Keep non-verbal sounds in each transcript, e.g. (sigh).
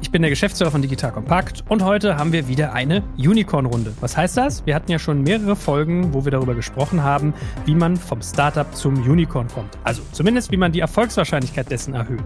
Ich bin der Geschäftsführer von Digital Compact und heute haben wir wieder eine Unicorn-Runde. Was heißt das? Wir hatten ja schon mehrere Folgen, wo wir darüber gesprochen haben, wie man vom Startup zum Unicorn kommt. Also zumindest, wie man die Erfolgswahrscheinlichkeit dessen erhöht.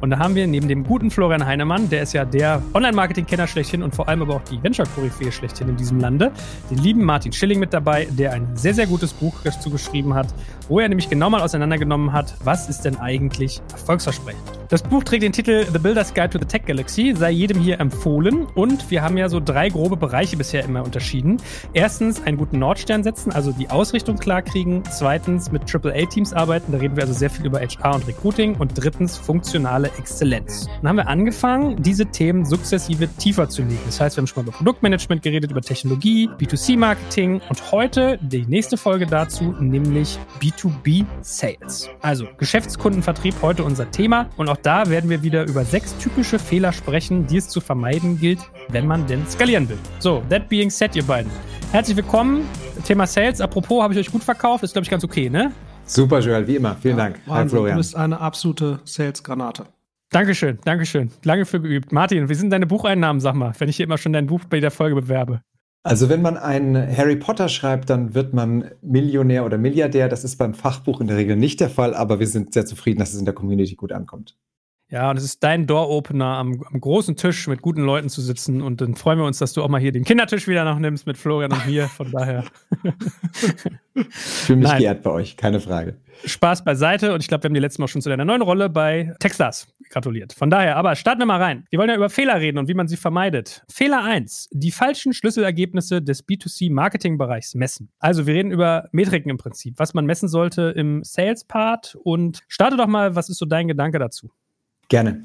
Und da haben wir neben dem guten Florian Heinemann, der ist ja der Online-Marketing-Kenner schlechthin und vor allem aber auch die Venture-Koryphäe schlechthin in diesem Lande, den lieben Martin Schilling mit dabei, der ein sehr, sehr gutes Buch dazu geschrieben hat, wo er nämlich genau mal auseinandergenommen hat, was ist denn eigentlich erfolgsversprechend. Das Buch trägt den Titel The Builder's Guide to the Tech Galaxy, sei jedem hier empfohlen. Und wir haben ja so drei grobe Bereiche bisher immer unterschieden. Erstens einen guten Nordstern setzen, also die Ausrichtung klar kriegen. Zweitens mit AAA-Teams arbeiten, da reden wir also sehr viel über HR und Recruiting. Und drittens funktionale Exzellenz. Dann haben wir angefangen, diese Themen sukzessive tiefer zu legen. Das heißt, wir haben schon mal über Produktmanagement geredet, über Technologie, B2C-Marketing und heute die nächste Folge dazu, nämlich B2B-Sales. Also Geschäftskundenvertrieb heute unser Thema. Und auch auch da werden wir wieder über sechs typische Fehler sprechen, die es zu vermeiden gilt, wenn man denn skalieren will. So, that being said, ihr beiden. Herzlich willkommen. Thema Sales. Apropos, habe ich euch gut verkauft. Ist, glaube ich, ganz okay, ne? Super, Joel, wie immer. Vielen ja, Dank. Wahnsinn, Hi, Florian. Du bist eine absolute Sales-Granate. Dankeschön, Dankeschön. Lange für geübt. Martin, wie sind deine Bucheinnahmen, sag mal, wenn ich hier immer schon dein Buch bei der Folge bewerbe? Also wenn man einen Harry Potter schreibt, dann wird man Millionär oder Milliardär. Das ist beim Fachbuch in der Regel nicht der Fall, aber wir sind sehr zufrieden, dass es in der Community gut ankommt. Ja, und es ist dein Door-Opener, am, am, großen Tisch mit guten Leuten zu sitzen. Und dann freuen wir uns, dass du auch mal hier den Kindertisch wieder noch nimmst mit Florian und mir. Von daher. (laughs) ich fühle mich Nein. geehrt bei euch, keine Frage. Spaß beiseite. Und ich glaube, wir haben die letzte Mal schon zu deiner neuen Rolle bei Texas gratuliert. Von daher, aber starten wir mal rein. Wir wollen ja über Fehler reden und wie man sie vermeidet. Fehler 1. Die falschen Schlüsselergebnisse des B2C-Marketing-Bereichs messen. Also wir reden über Metriken im Prinzip, was man messen sollte im Sales-Part. Und starte doch mal, was ist so dein Gedanke dazu? Gerne.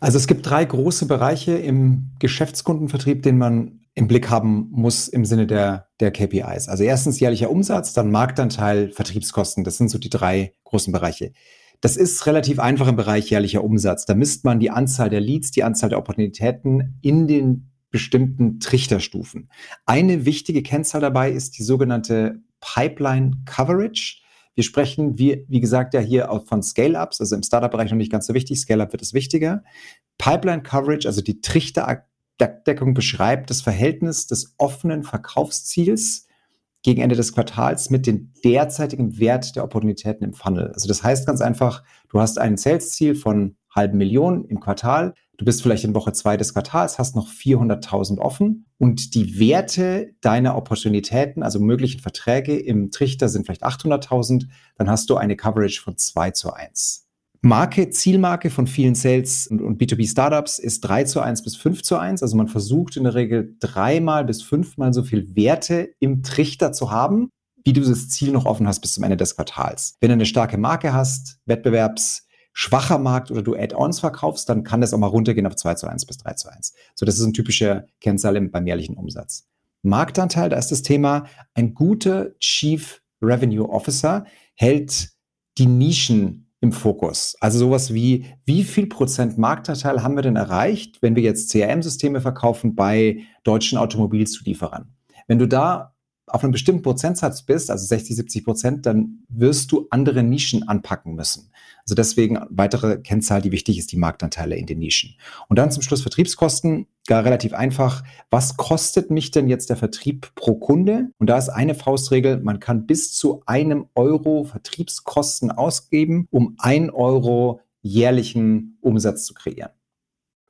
Also es gibt drei große Bereiche im Geschäftskundenvertrieb, den man im Blick haben muss im Sinne der, der KPIs. Also erstens jährlicher Umsatz, dann Marktanteil, Vertriebskosten. Das sind so die drei großen Bereiche. Das ist relativ einfach im Bereich jährlicher Umsatz. Da misst man die Anzahl der Leads, die Anzahl der Opportunitäten in den bestimmten Trichterstufen. Eine wichtige Kennzahl dabei ist die sogenannte Pipeline Coverage. Wir sprechen, wie, wie gesagt, ja hier auch von Scale-Ups, also im Startup-Bereich noch nicht ganz so wichtig. Scale-Up wird es wichtiger. Pipeline Coverage, also die Trichterdeckung beschreibt das Verhältnis des offenen Verkaufsziels gegen Ende des Quartals mit dem derzeitigen Wert der Opportunitäten im Funnel. Also das heißt ganz einfach, du hast ein Sales-Ziel von halben Millionen im Quartal Du bist vielleicht in Woche zwei des Quartals, hast noch 400.000 offen und die Werte deiner Opportunitäten, also möglichen Verträge im Trichter sind vielleicht 800.000, dann hast du eine Coverage von 2 zu 1. Marke, Zielmarke von vielen Sales und, und B2B-Startups ist 3 zu 1 bis 5 zu 1. Also man versucht in der Regel dreimal bis fünfmal so viel Werte im Trichter zu haben, wie du das Ziel noch offen hast bis zum Ende des Quartals. Wenn du eine starke Marke hast, Wettbewerbs schwacher Markt oder du Add-ons verkaufst, dann kann das auch mal runtergehen auf 2 zu 1 bis 3 zu 1. So, das ist ein typischer Kennzahl beim jährlichen Umsatz. Marktanteil, da ist das Thema, ein guter Chief Revenue Officer hält die Nischen im Fokus. Also sowas wie, wie viel Prozent Marktanteil haben wir denn erreicht, wenn wir jetzt CRM-Systeme verkaufen bei deutschen Automobilzulieferern? Wenn du da auf einem bestimmten Prozentsatz bist, also 60, 70 Prozent, dann wirst du andere Nischen anpacken müssen. Also deswegen weitere Kennzahl, die wichtig ist, die Marktanteile in den Nischen. Und dann zum Schluss Vertriebskosten, gar relativ einfach. Was kostet mich denn jetzt der Vertrieb pro Kunde? Und da ist eine Faustregel, man kann bis zu einem Euro Vertriebskosten ausgeben, um ein Euro jährlichen Umsatz zu kreieren.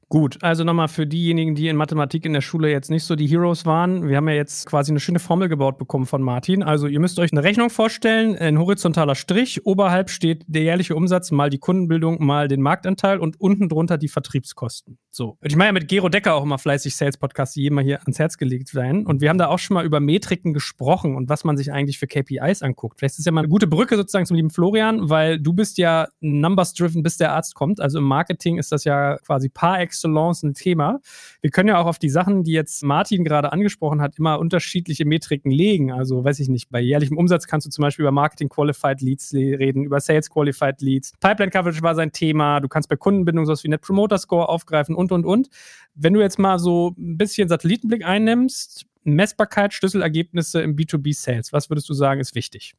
Gut, also nochmal für diejenigen, die in Mathematik in der Schule jetzt nicht so die Heroes waren. Wir haben ja jetzt quasi eine schöne Formel gebaut bekommen von Martin. Also ihr müsst euch eine Rechnung vorstellen, ein horizontaler Strich. Oberhalb steht der jährliche Umsatz mal die Kundenbildung mal den Marktanteil und unten drunter die Vertriebskosten. So. Ich meine ja mit Gero Decker auch immer fleißig Sales-Podcasts, die jedem mal hier ans Herz gelegt werden. Und wir haben da auch schon mal über Metriken gesprochen und was man sich eigentlich für KPIs anguckt. Vielleicht ist ja mal eine gute Brücke sozusagen zum lieben Florian, weil du bist ja numbers-driven, bis der Arzt kommt. Also im Marketing ist das ja quasi par excellence ein Thema. Wir können ja auch auf die Sachen, die jetzt Martin gerade angesprochen hat, immer unterschiedliche Metriken legen. Also weiß ich nicht, bei jährlichem Umsatz kannst du zum Beispiel über Marketing Qualified Leads reden, über Sales Qualified Leads. Pipeline Coverage war sein Thema. Du kannst bei Kundenbindung sowas wie Net Promoter Score aufgreifen und, und, und. Wenn du jetzt mal so ein bisschen Satellitenblick einnimmst, Messbarkeit, Schlüsselergebnisse im B2B-Sales, was würdest du sagen, ist wichtig?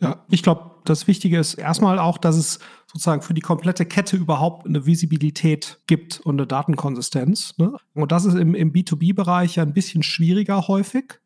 Ja, ich glaube, das Wichtige ist erstmal auch, dass es sozusagen für die komplette Kette überhaupt eine Visibilität gibt und eine Datenkonsistenz. Ne? Und das ist im, im B2B-Bereich ja ein bisschen schwieriger häufig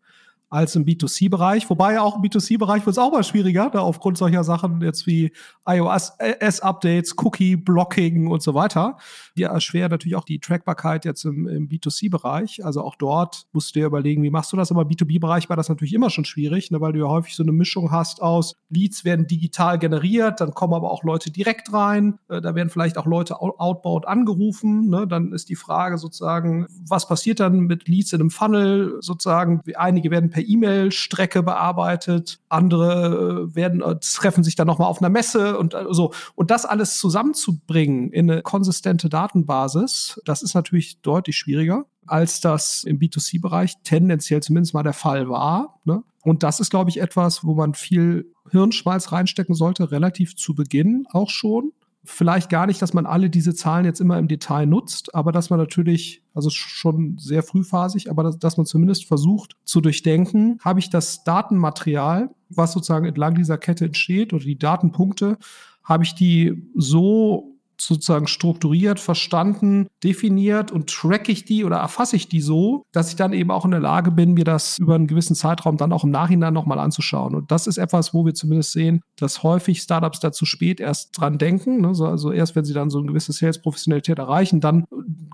als im B2C-Bereich. Wobei auch im B2C-Bereich wird es auch mal schwieriger, da aufgrund solcher Sachen jetzt wie iOS-Updates, Cookie-Blocking und so weiter. Die erschweren natürlich auch die Trackbarkeit jetzt im, im B2C-Bereich. Also auch dort musst du dir überlegen, wie machst du das? Aber im B2B-Bereich war das natürlich immer schon schwierig, ne, weil du ja häufig so eine Mischung hast aus Leads werden digital generiert, dann kommen aber auch Leute direkt rein, äh, da werden vielleicht auch Leute outbound angerufen. Ne? Dann ist die Frage sozusagen, was passiert dann mit Leads in einem Funnel? Sozusagen, einige werden per E-Mail-Strecke bearbeitet, andere äh, werden äh, treffen sich dann nochmal auf einer Messe und äh, so. Und das alles zusammenzubringen in eine konsistente Datenbasis, das ist natürlich deutlich schwieriger als das im B2C-Bereich tendenziell zumindest mal der Fall war. Ne? Und das ist, glaube ich, etwas, wo man viel Hirnschmalz reinstecken sollte, relativ zu Beginn auch schon vielleicht gar nicht, dass man alle diese Zahlen jetzt immer im Detail nutzt, aber dass man natürlich, also schon sehr frühphasig, aber dass, dass man zumindest versucht zu durchdenken, habe ich das Datenmaterial, was sozusagen entlang dieser Kette entsteht oder die Datenpunkte, habe ich die so sozusagen strukturiert, verstanden, definiert und track ich die oder erfasse ich die so, dass ich dann eben auch in der Lage bin, mir das über einen gewissen Zeitraum dann auch im Nachhinein nochmal anzuschauen. Und das ist etwas, wo wir zumindest sehen, dass häufig Startups da zu spät erst dran denken. Ne? Also erst, wenn sie dann so eine gewisse Sales-Professionalität erreichen, dann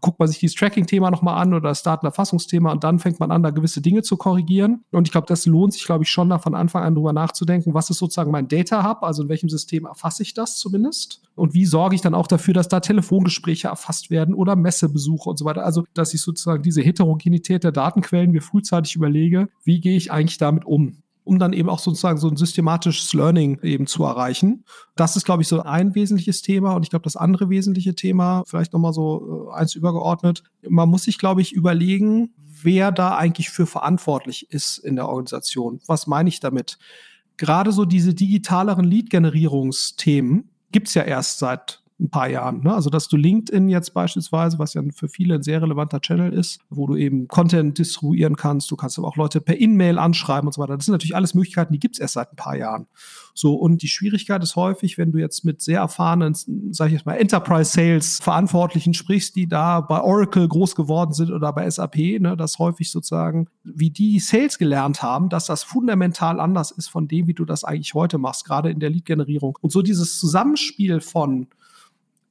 guckt man sich dieses Tracking-Thema nochmal an oder das Datenerfassungsthema und dann fängt man an, da gewisse Dinge zu korrigieren. Und ich glaube, das lohnt sich, glaube ich, schon da von Anfang an drüber nachzudenken, was ist sozusagen mein Data Hub, also in welchem System erfasse ich das zumindest? Und wie sorge ich dann auch dafür, dass da Telefongespräche erfasst werden oder Messebesuche und so weiter. Also, dass ich sozusagen diese Heterogenität der Datenquellen mir frühzeitig überlege, wie gehe ich eigentlich damit um? um dann eben auch sozusagen so ein systematisches Learning eben zu erreichen. Das ist, glaube ich, so ein wesentliches Thema. Und ich glaube, das andere wesentliche Thema, vielleicht nochmal so äh, eins übergeordnet, man muss sich, glaube ich, überlegen, wer da eigentlich für verantwortlich ist in der Organisation. Was meine ich damit? Gerade so diese digitaleren Lead-Generierungsthemen gibt es ja erst seit ein paar Jahren. Ne? Also, dass du LinkedIn jetzt beispielsweise, was ja für viele ein sehr relevanter Channel ist, wo du eben Content distribuieren kannst, du kannst aber auch Leute per E-Mail anschreiben und so weiter. Das sind natürlich alles Möglichkeiten, die gibt es erst seit ein paar Jahren. So, und die Schwierigkeit ist häufig, wenn du jetzt mit sehr erfahrenen, sag ich jetzt mal, Enterprise Sales Verantwortlichen sprichst, die da bei Oracle groß geworden sind oder bei SAP, ne, dass häufig sozusagen, wie die Sales gelernt haben, dass das fundamental anders ist von dem, wie du das eigentlich heute machst, gerade in der Lead-Generierung. Und so dieses Zusammenspiel von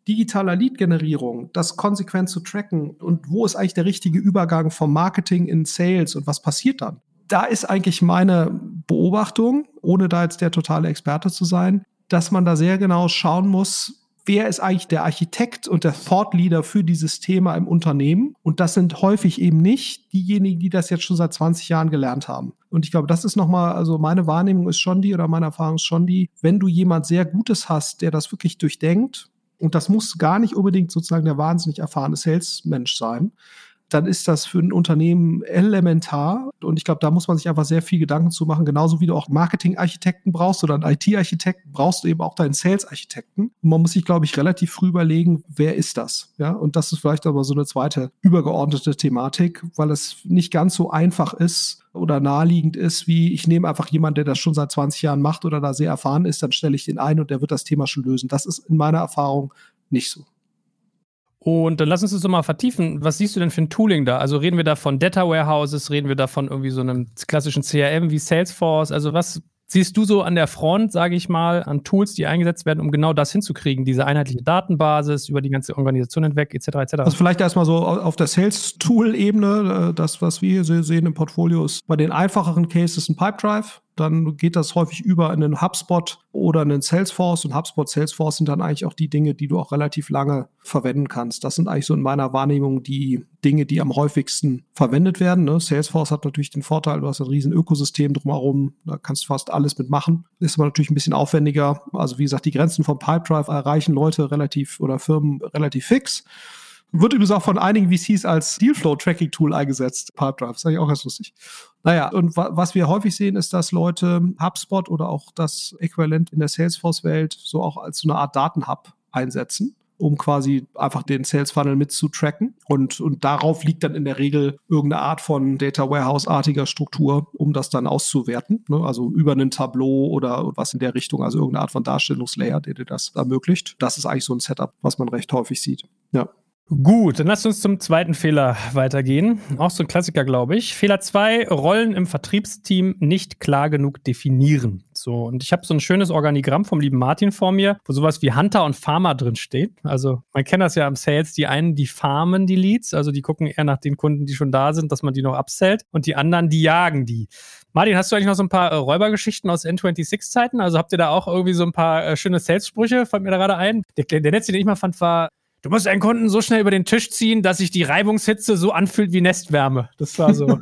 digitaler Lead-Generierung, das konsequent zu tracken und wo ist eigentlich der richtige Übergang vom Marketing in Sales und was passiert dann? Da ist eigentlich meine Beobachtung, ohne da jetzt der totale Experte zu sein, dass man da sehr genau schauen muss, wer ist eigentlich der Architekt und der Thought Leader für dieses Thema im Unternehmen? Und das sind häufig eben nicht diejenigen, die das jetzt schon seit 20 Jahren gelernt haben. Und ich glaube, das ist nochmal, also meine Wahrnehmung ist schon die oder meine Erfahrung ist schon die, wenn du jemand sehr Gutes hast, der das wirklich durchdenkt und das muss gar nicht unbedingt sozusagen der wahnsinnig erfahrene Salesmensch sein, dann ist das für ein Unternehmen elementar. Und ich glaube, da muss man sich einfach sehr viel Gedanken zu machen. Genauso wie du auch Marketing-Architekten brauchst oder einen IT-Architekten, brauchst du eben auch deinen Sales-Architekten. Und man muss sich, glaube ich, relativ früh überlegen, wer ist das? Ja, und das ist vielleicht aber so eine zweite übergeordnete Thematik, weil es nicht ganz so einfach ist, oder naheliegend ist, wie ich nehme einfach jemanden, der das schon seit 20 Jahren macht oder da sehr erfahren ist, dann stelle ich den ein und der wird das Thema schon lösen. Das ist in meiner Erfahrung nicht so. Und dann lass uns das doch mal vertiefen. Was siehst du denn für ein Tooling da? Also reden wir da von Data Warehouses, reden wir da von irgendwie so einem klassischen CRM wie Salesforce? Also was siehst du so an der Front, sage ich mal, an Tools, die eingesetzt werden, um genau das hinzukriegen, diese einheitliche Datenbasis über die ganze Organisation hinweg, etc. etc. Also vielleicht erstmal so auf der Sales-Tool-Ebene, äh, das, was wir hier sehen im Portfolio, ist bei den einfacheren Cases ein Pipedrive. Dann geht das häufig über in einen HubSpot oder einen Salesforce und HubSpot, Salesforce sind dann eigentlich auch die Dinge, die du auch relativ lange verwenden kannst. Das sind eigentlich so in meiner Wahrnehmung die Dinge, die am häufigsten verwendet werden. Ne? Salesforce hat natürlich den Vorteil, du hast ein riesen Ökosystem drumherum, da kannst du fast alles mitmachen. Ist aber natürlich ein bisschen aufwendiger. Also wie gesagt, die Grenzen vom Pipedrive erreichen Leute relativ oder Firmen relativ fix. Wird übrigens auch von einigen VCs als Dealflow-Tracking-Tool eingesetzt. Pipedrive, das ist eigentlich auch ganz lustig. Naja, und wa was wir häufig sehen, ist, dass Leute HubSpot oder auch das Äquivalent in der Salesforce-Welt so auch als so eine Art Datenhub einsetzen um quasi einfach den Sales Funnel mit zu tracken. Und, und darauf liegt dann in der Regel irgendeine Art von Data Warehouse-artiger Struktur, um das dann auszuwerten. Ne? Also über ein Tableau oder was in der Richtung, also irgendeine Art von Darstellungslayer, der dir das ermöglicht. Das ist eigentlich so ein Setup, was man recht häufig sieht. Ja. Gut, dann lasst uns zum zweiten Fehler weitergehen. Auch so ein Klassiker, glaube ich. Fehler zwei: Rollen im Vertriebsteam nicht klar genug definieren. So, und ich habe so ein schönes Organigramm vom lieben Martin vor mir, wo sowas wie Hunter und Farmer drin steht. Also, man kennt das ja im Sales. Die einen, die farmen die Leads, also die gucken eher nach den Kunden, die schon da sind, dass man die noch upsellt. Und die anderen, die jagen die. Martin, hast du eigentlich noch so ein paar äh, Räubergeschichten aus N26-Zeiten? Also habt ihr da auch irgendwie so ein paar äh, schöne Sales-Sprüche? Fällt mir da gerade ein. Der, der letzte, den ich mal fand, war, Du musst einen Kunden so schnell über den Tisch ziehen, dass sich die Reibungshitze so anfühlt wie Nestwärme. Das war so.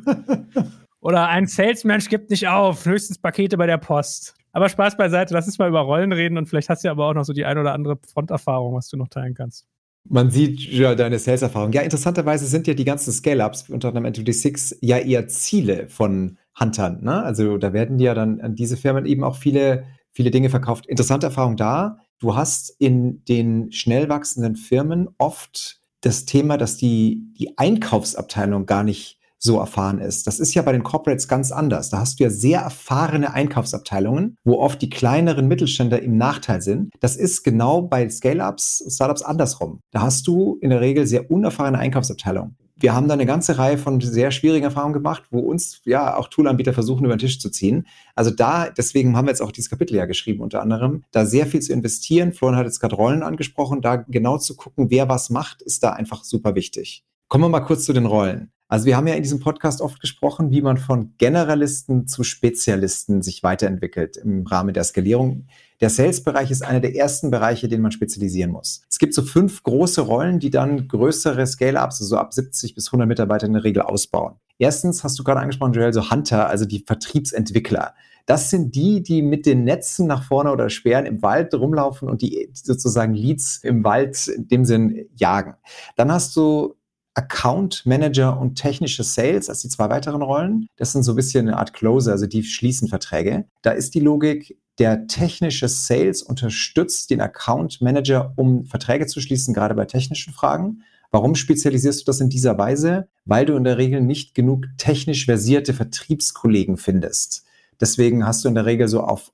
(laughs) Oder ein Salesmensch gibt nicht auf, höchstens Pakete bei der Post. Aber Spaß beiseite, lass uns mal über Rollen reden und vielleicht hast du ja aber auch noch so die ein oder andere Fronterfahrung, was du noch teilen kannst. Man sieht ja deine Sales-Erfahrung. Ja, interessanterweise sind ja die ganzen Scale-Ups, unter anderem N26, ja eher Ziele von Huntern. Ne? Also da werden ja dann an diese Firmen eben auch viele, viele Dinge verkauft. Interessante Erfahrung da. Du hast in den schnell wachsenden Firmen oft das Thema, dass die, die Einkaufsabteilung gar nicht so erfahren ist. Das ist ja bei den Corporates ganz anders. Da hast du ja sehr erfahrene Einkaufsabteilungen, wo oft die kleineren Mittelständler im Nachteil sind. Das ist genau bei Scale-Ups, Startups andersrum. Da hast du in der Regel sehr unerfahrene Einkaufsabteilungen wir haben da eine ganze Reihe von sehr schwierigen Erfahrungen gemacht, wo uns ja auch Toolanbieter versuchen, über den Tisch zu ziehen. Also da, deswegen haben wir jetzt auch dieses Kapitel ja geschrieben, unter anderem, da sehr viel zu investieren. Florian hat jetzt gerade Rollen angesprochen, da genau zu gucken, wer was macht, ist da einfach super wichtig. Kommen wir mal kurz zu den Rollen. Also wir haben ja in diesem Podcast oft gesprochen, wie man von Generalisten zu Spezialisten sich weiterentwickelt im Rahmen der Skalierung. Der Sales-Bereich ist einer der ersten Bereiche, den man spezialisieren muss. Es gibt so fünf große Rollen, die dann größere Scale-Ups, also so ab 70 bis 100 Mitarbeiter in der Regel ausbauen. Erstens hast du gerade angesprochen, Joel, so Hunter, also die Vertriebsentwickler. Das sind die, die mit den Netzen nach vorne oder Sperren im Wald rumlaufen und die sozusagen Leads im Wald in dem Sinn jagen. Dann hast du Account Manager und technische Sales als die zwei weiteren Rollen. Das sind so ein bisschen eine Art Closer, also die schließen Verträge. Da ist die Logik, der technische Sales unterstützt den Account Manager, um Verträge zu schließen, gerade bei technischen Fragen. Warum spezialisierst du das in dieser Weise? Weil du in der Regel nicht genug technisch versierte Vertriebskollegen findest. Deswegen hast du in der Regel so auf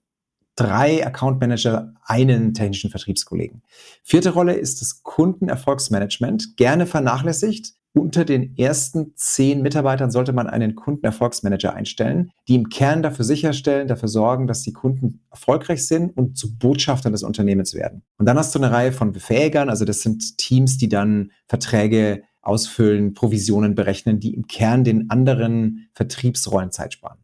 drei Account Manager einen technischen Vertriebskollegen. Vierte Rolle ist das Kundenerfolgsmanagement, gerne vernachlässigt. Unter den ersten zehn Mitarbeitern sollte man einen Kundenerfolgsmanager einstellen, die im Kern dafür sicherstellen, dafür sorgen, dass die Kunden erfolgreich sind und zu Botschaftern des Unternehmens werden. Und dann hast du eine Reihe von Befähigern, also das sind Teams, die dann Verträge ausfüllen, Provisionen berechnen, die im Kern den anderen Vertriebsrollen Zeit sparen.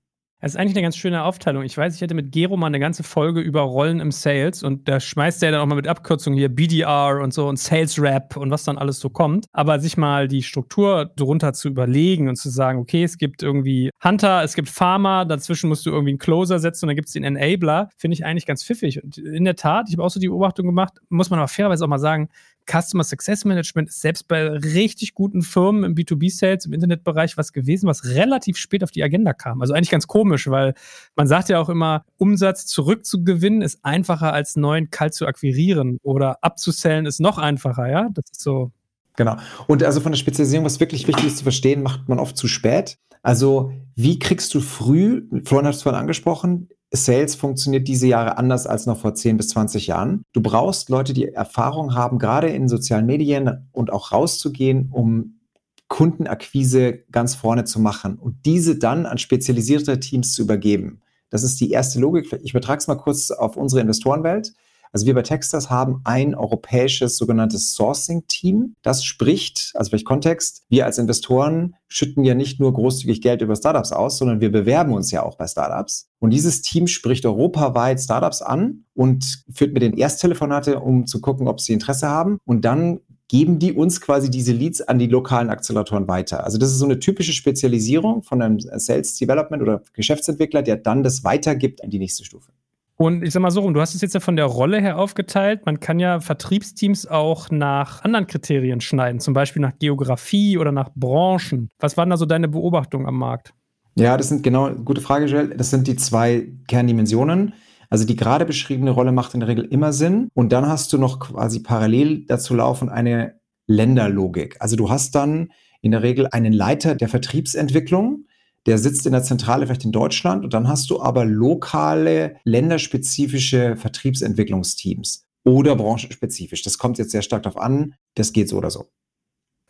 Das ist eigentlich eine ganz schöne Aufteilung. Ich weiß, ich hätte mit Gero mal eine ganze Folge über Rollen im Sales und da schmeißt er dann auch mal mit Abkürzungen hier BDR und so und Sales Rap und was dann alles so kommt. Aber sich mal die Struktur drunter zu überlegen und zu sagen, okay, es gibt irgendwie Hunter, es gibt Farmer, dazwischen musst du irgendwie einen Closer setzen und dann gibt es den Enabler, finde ich eigentlich ganz pfiffig. Und in der Tat, ich habe auch so die Beobachtung gemacht, muss man aber fairerweise auch mal sagen, Customer Success Management ist selbst bei richtig guten Firmen im B2B-Sales, im Internetbereich was gewesen, was relativ spät auf die Agenda kam. Also eigentlich ganz komisch, weil man sagt ja auch immer, Umsatz zurückzugewinnen ist einfacher als neuen kalt zu akquirieren oder abzusellen ist noch einfacher, ja? Das ist so. Genau. Und also von der Spezialisierung, was wirklich wichtig ist zu verstehen, macht man oft zu spät. Also, wie kriegst du früh, Florian hat es vorhin angesprochen, Sales funktioniert diese Jahre anders als noch vor 10 bis 20 Jahren. Du brauchst Leute, die Erfahrung haben, gerade in sozialen Medien und auch rauszugehen, um Kundenakquise ganz vorne zu machen und diese dann an spezialisierte Teams zu übergeben. Das ist die erste Logik. Ich übertrage es mal kurz auf unsere Investorenwelt. Also wir bei Texters haben ein europäisches sogenanntes Sourcing-Team. Das spricht, also vielleicht Kontext, wir als Investoren schütten ja nicht nur großzügig Geld über Startups aus, sondern wir bewerben uns ja auch bei Startups. Und dieses Team spricht europaweit Startups an und führt mit den Ersttelefonate, um zu gucken, ob sie Interesse haben. Und dann geben die uns quasi diese Leads an die lokalen Acceleratoren weiter. Also das ist so eine typische Spezialisierung von einem Sales Development oder Geschäftsentwickler, der dann das weitergibt an die nächste Stufe. Und ich sag mal so rum, du hast es jetzt ja von der Rolle her aufgeteilt. Man kann ja Vertriebsteams auch nach anderen Kriterien schneiden, zum Beispiel nach Geografie oder nach Branchen. Was waren da so deine Beobachtungen am Markt? Ja, das sind genau, gute Frage, Joel. Das sind die zwei Kerndimensionen. Also die gerade beschriebene Rolle macht in der Regel immer Sinn. Und dann hast du noch quasi parallel dazu laufen eine Länderlogik. Also du hast dann in der Regel einen Leiter der Vertriebsentwicklung, der sitzt in der Zentrale vielleicht in Deutschland und dann hast du aber lokale, länderspezifische Vertriebsentwicklungsteams oder branchenspezifisch. Das kommt jetzt sehr stark darauf an. Das geht so oder so.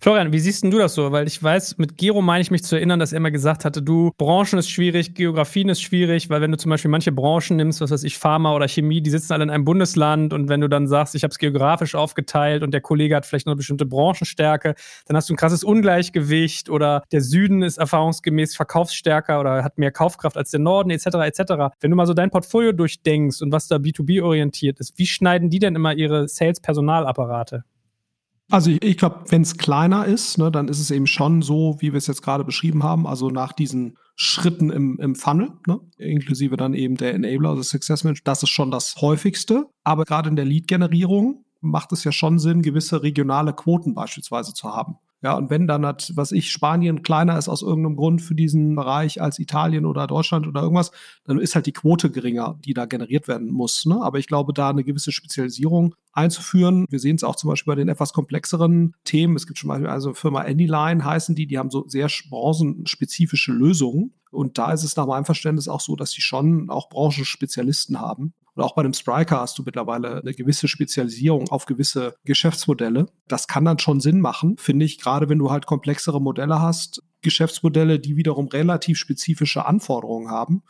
Florian, wie siehst denn du das so? Weil ich weiß, mit Gero meine ich mich zu erinnern, dass er immer gesagt hatte, du, Branchen ist schwierig, Geografien ist schwierig, weil wenn du zum Beispiel manche Branchen nimmst, was weiß ich, Pharma oder Chemie, die sitzen alle in einem Bundesland und wenn du dann sagst, ich habe es geografisch aufgeteilt und der Kollege hat vielleicht noch eine bestimmte Branchenstärke, dann hast du ein krasses Ungleichgewicht oder der Süden ist erfahrungsgemäß verkaufsstärker oder hat mehr Kaufkraft als der Norden etc. etc. Wenn du mal so dein Portfolio durchdenkst und was da B2B orientiert ist, wie schneiden die denn immer ihre Sales-Personalapparate? Also ich, ich glaube, wenn es kleiner ist, ne, dann ist es eben schon so, wie wir es jetzt gerade beschrieben haben, also nach diesen Schritten im, im Funnel, ne, inklusive dann eben der Enabler, also Success Manager, das ist schon das häufigste. Aber gerade in der Lead-Generierung macht es ja schon Sinn, gewisse regionale Quoten beispielsweise zu haben. Ja, und wenn dann hat, was ich, Spanien kleiner ist aus irgendeinem Grund für diesen Bereich als Italien oder Deutschland oder irgendwas, dann ist halt die Quote geringer, die da generiert werden muss. Ne? Aber ich glaube, da eine gewisse Spezialisierung einzuführen. Wir sehen es auch zum Beispiel bei den etwas komplexeren Themen. Es gibt schon mal also Firma Anyline heißen die, die haben so sehr branchenspezifische Lösungen. Und da ist es nach meinem Verständnis auch so, dass die schon auch Branchenspezialisten haben. Und auch bei einem Spriker hast du mittlerweile eine gewisse Spezialisierung auf gewisse Geschäftsmodelle. Das kann dann schon Sinn machen, finde ich, gerade wenn du halt komplexere Modelle hast, Geschäftsmodelle, die wiederum relativ spezifische Anforderungen haben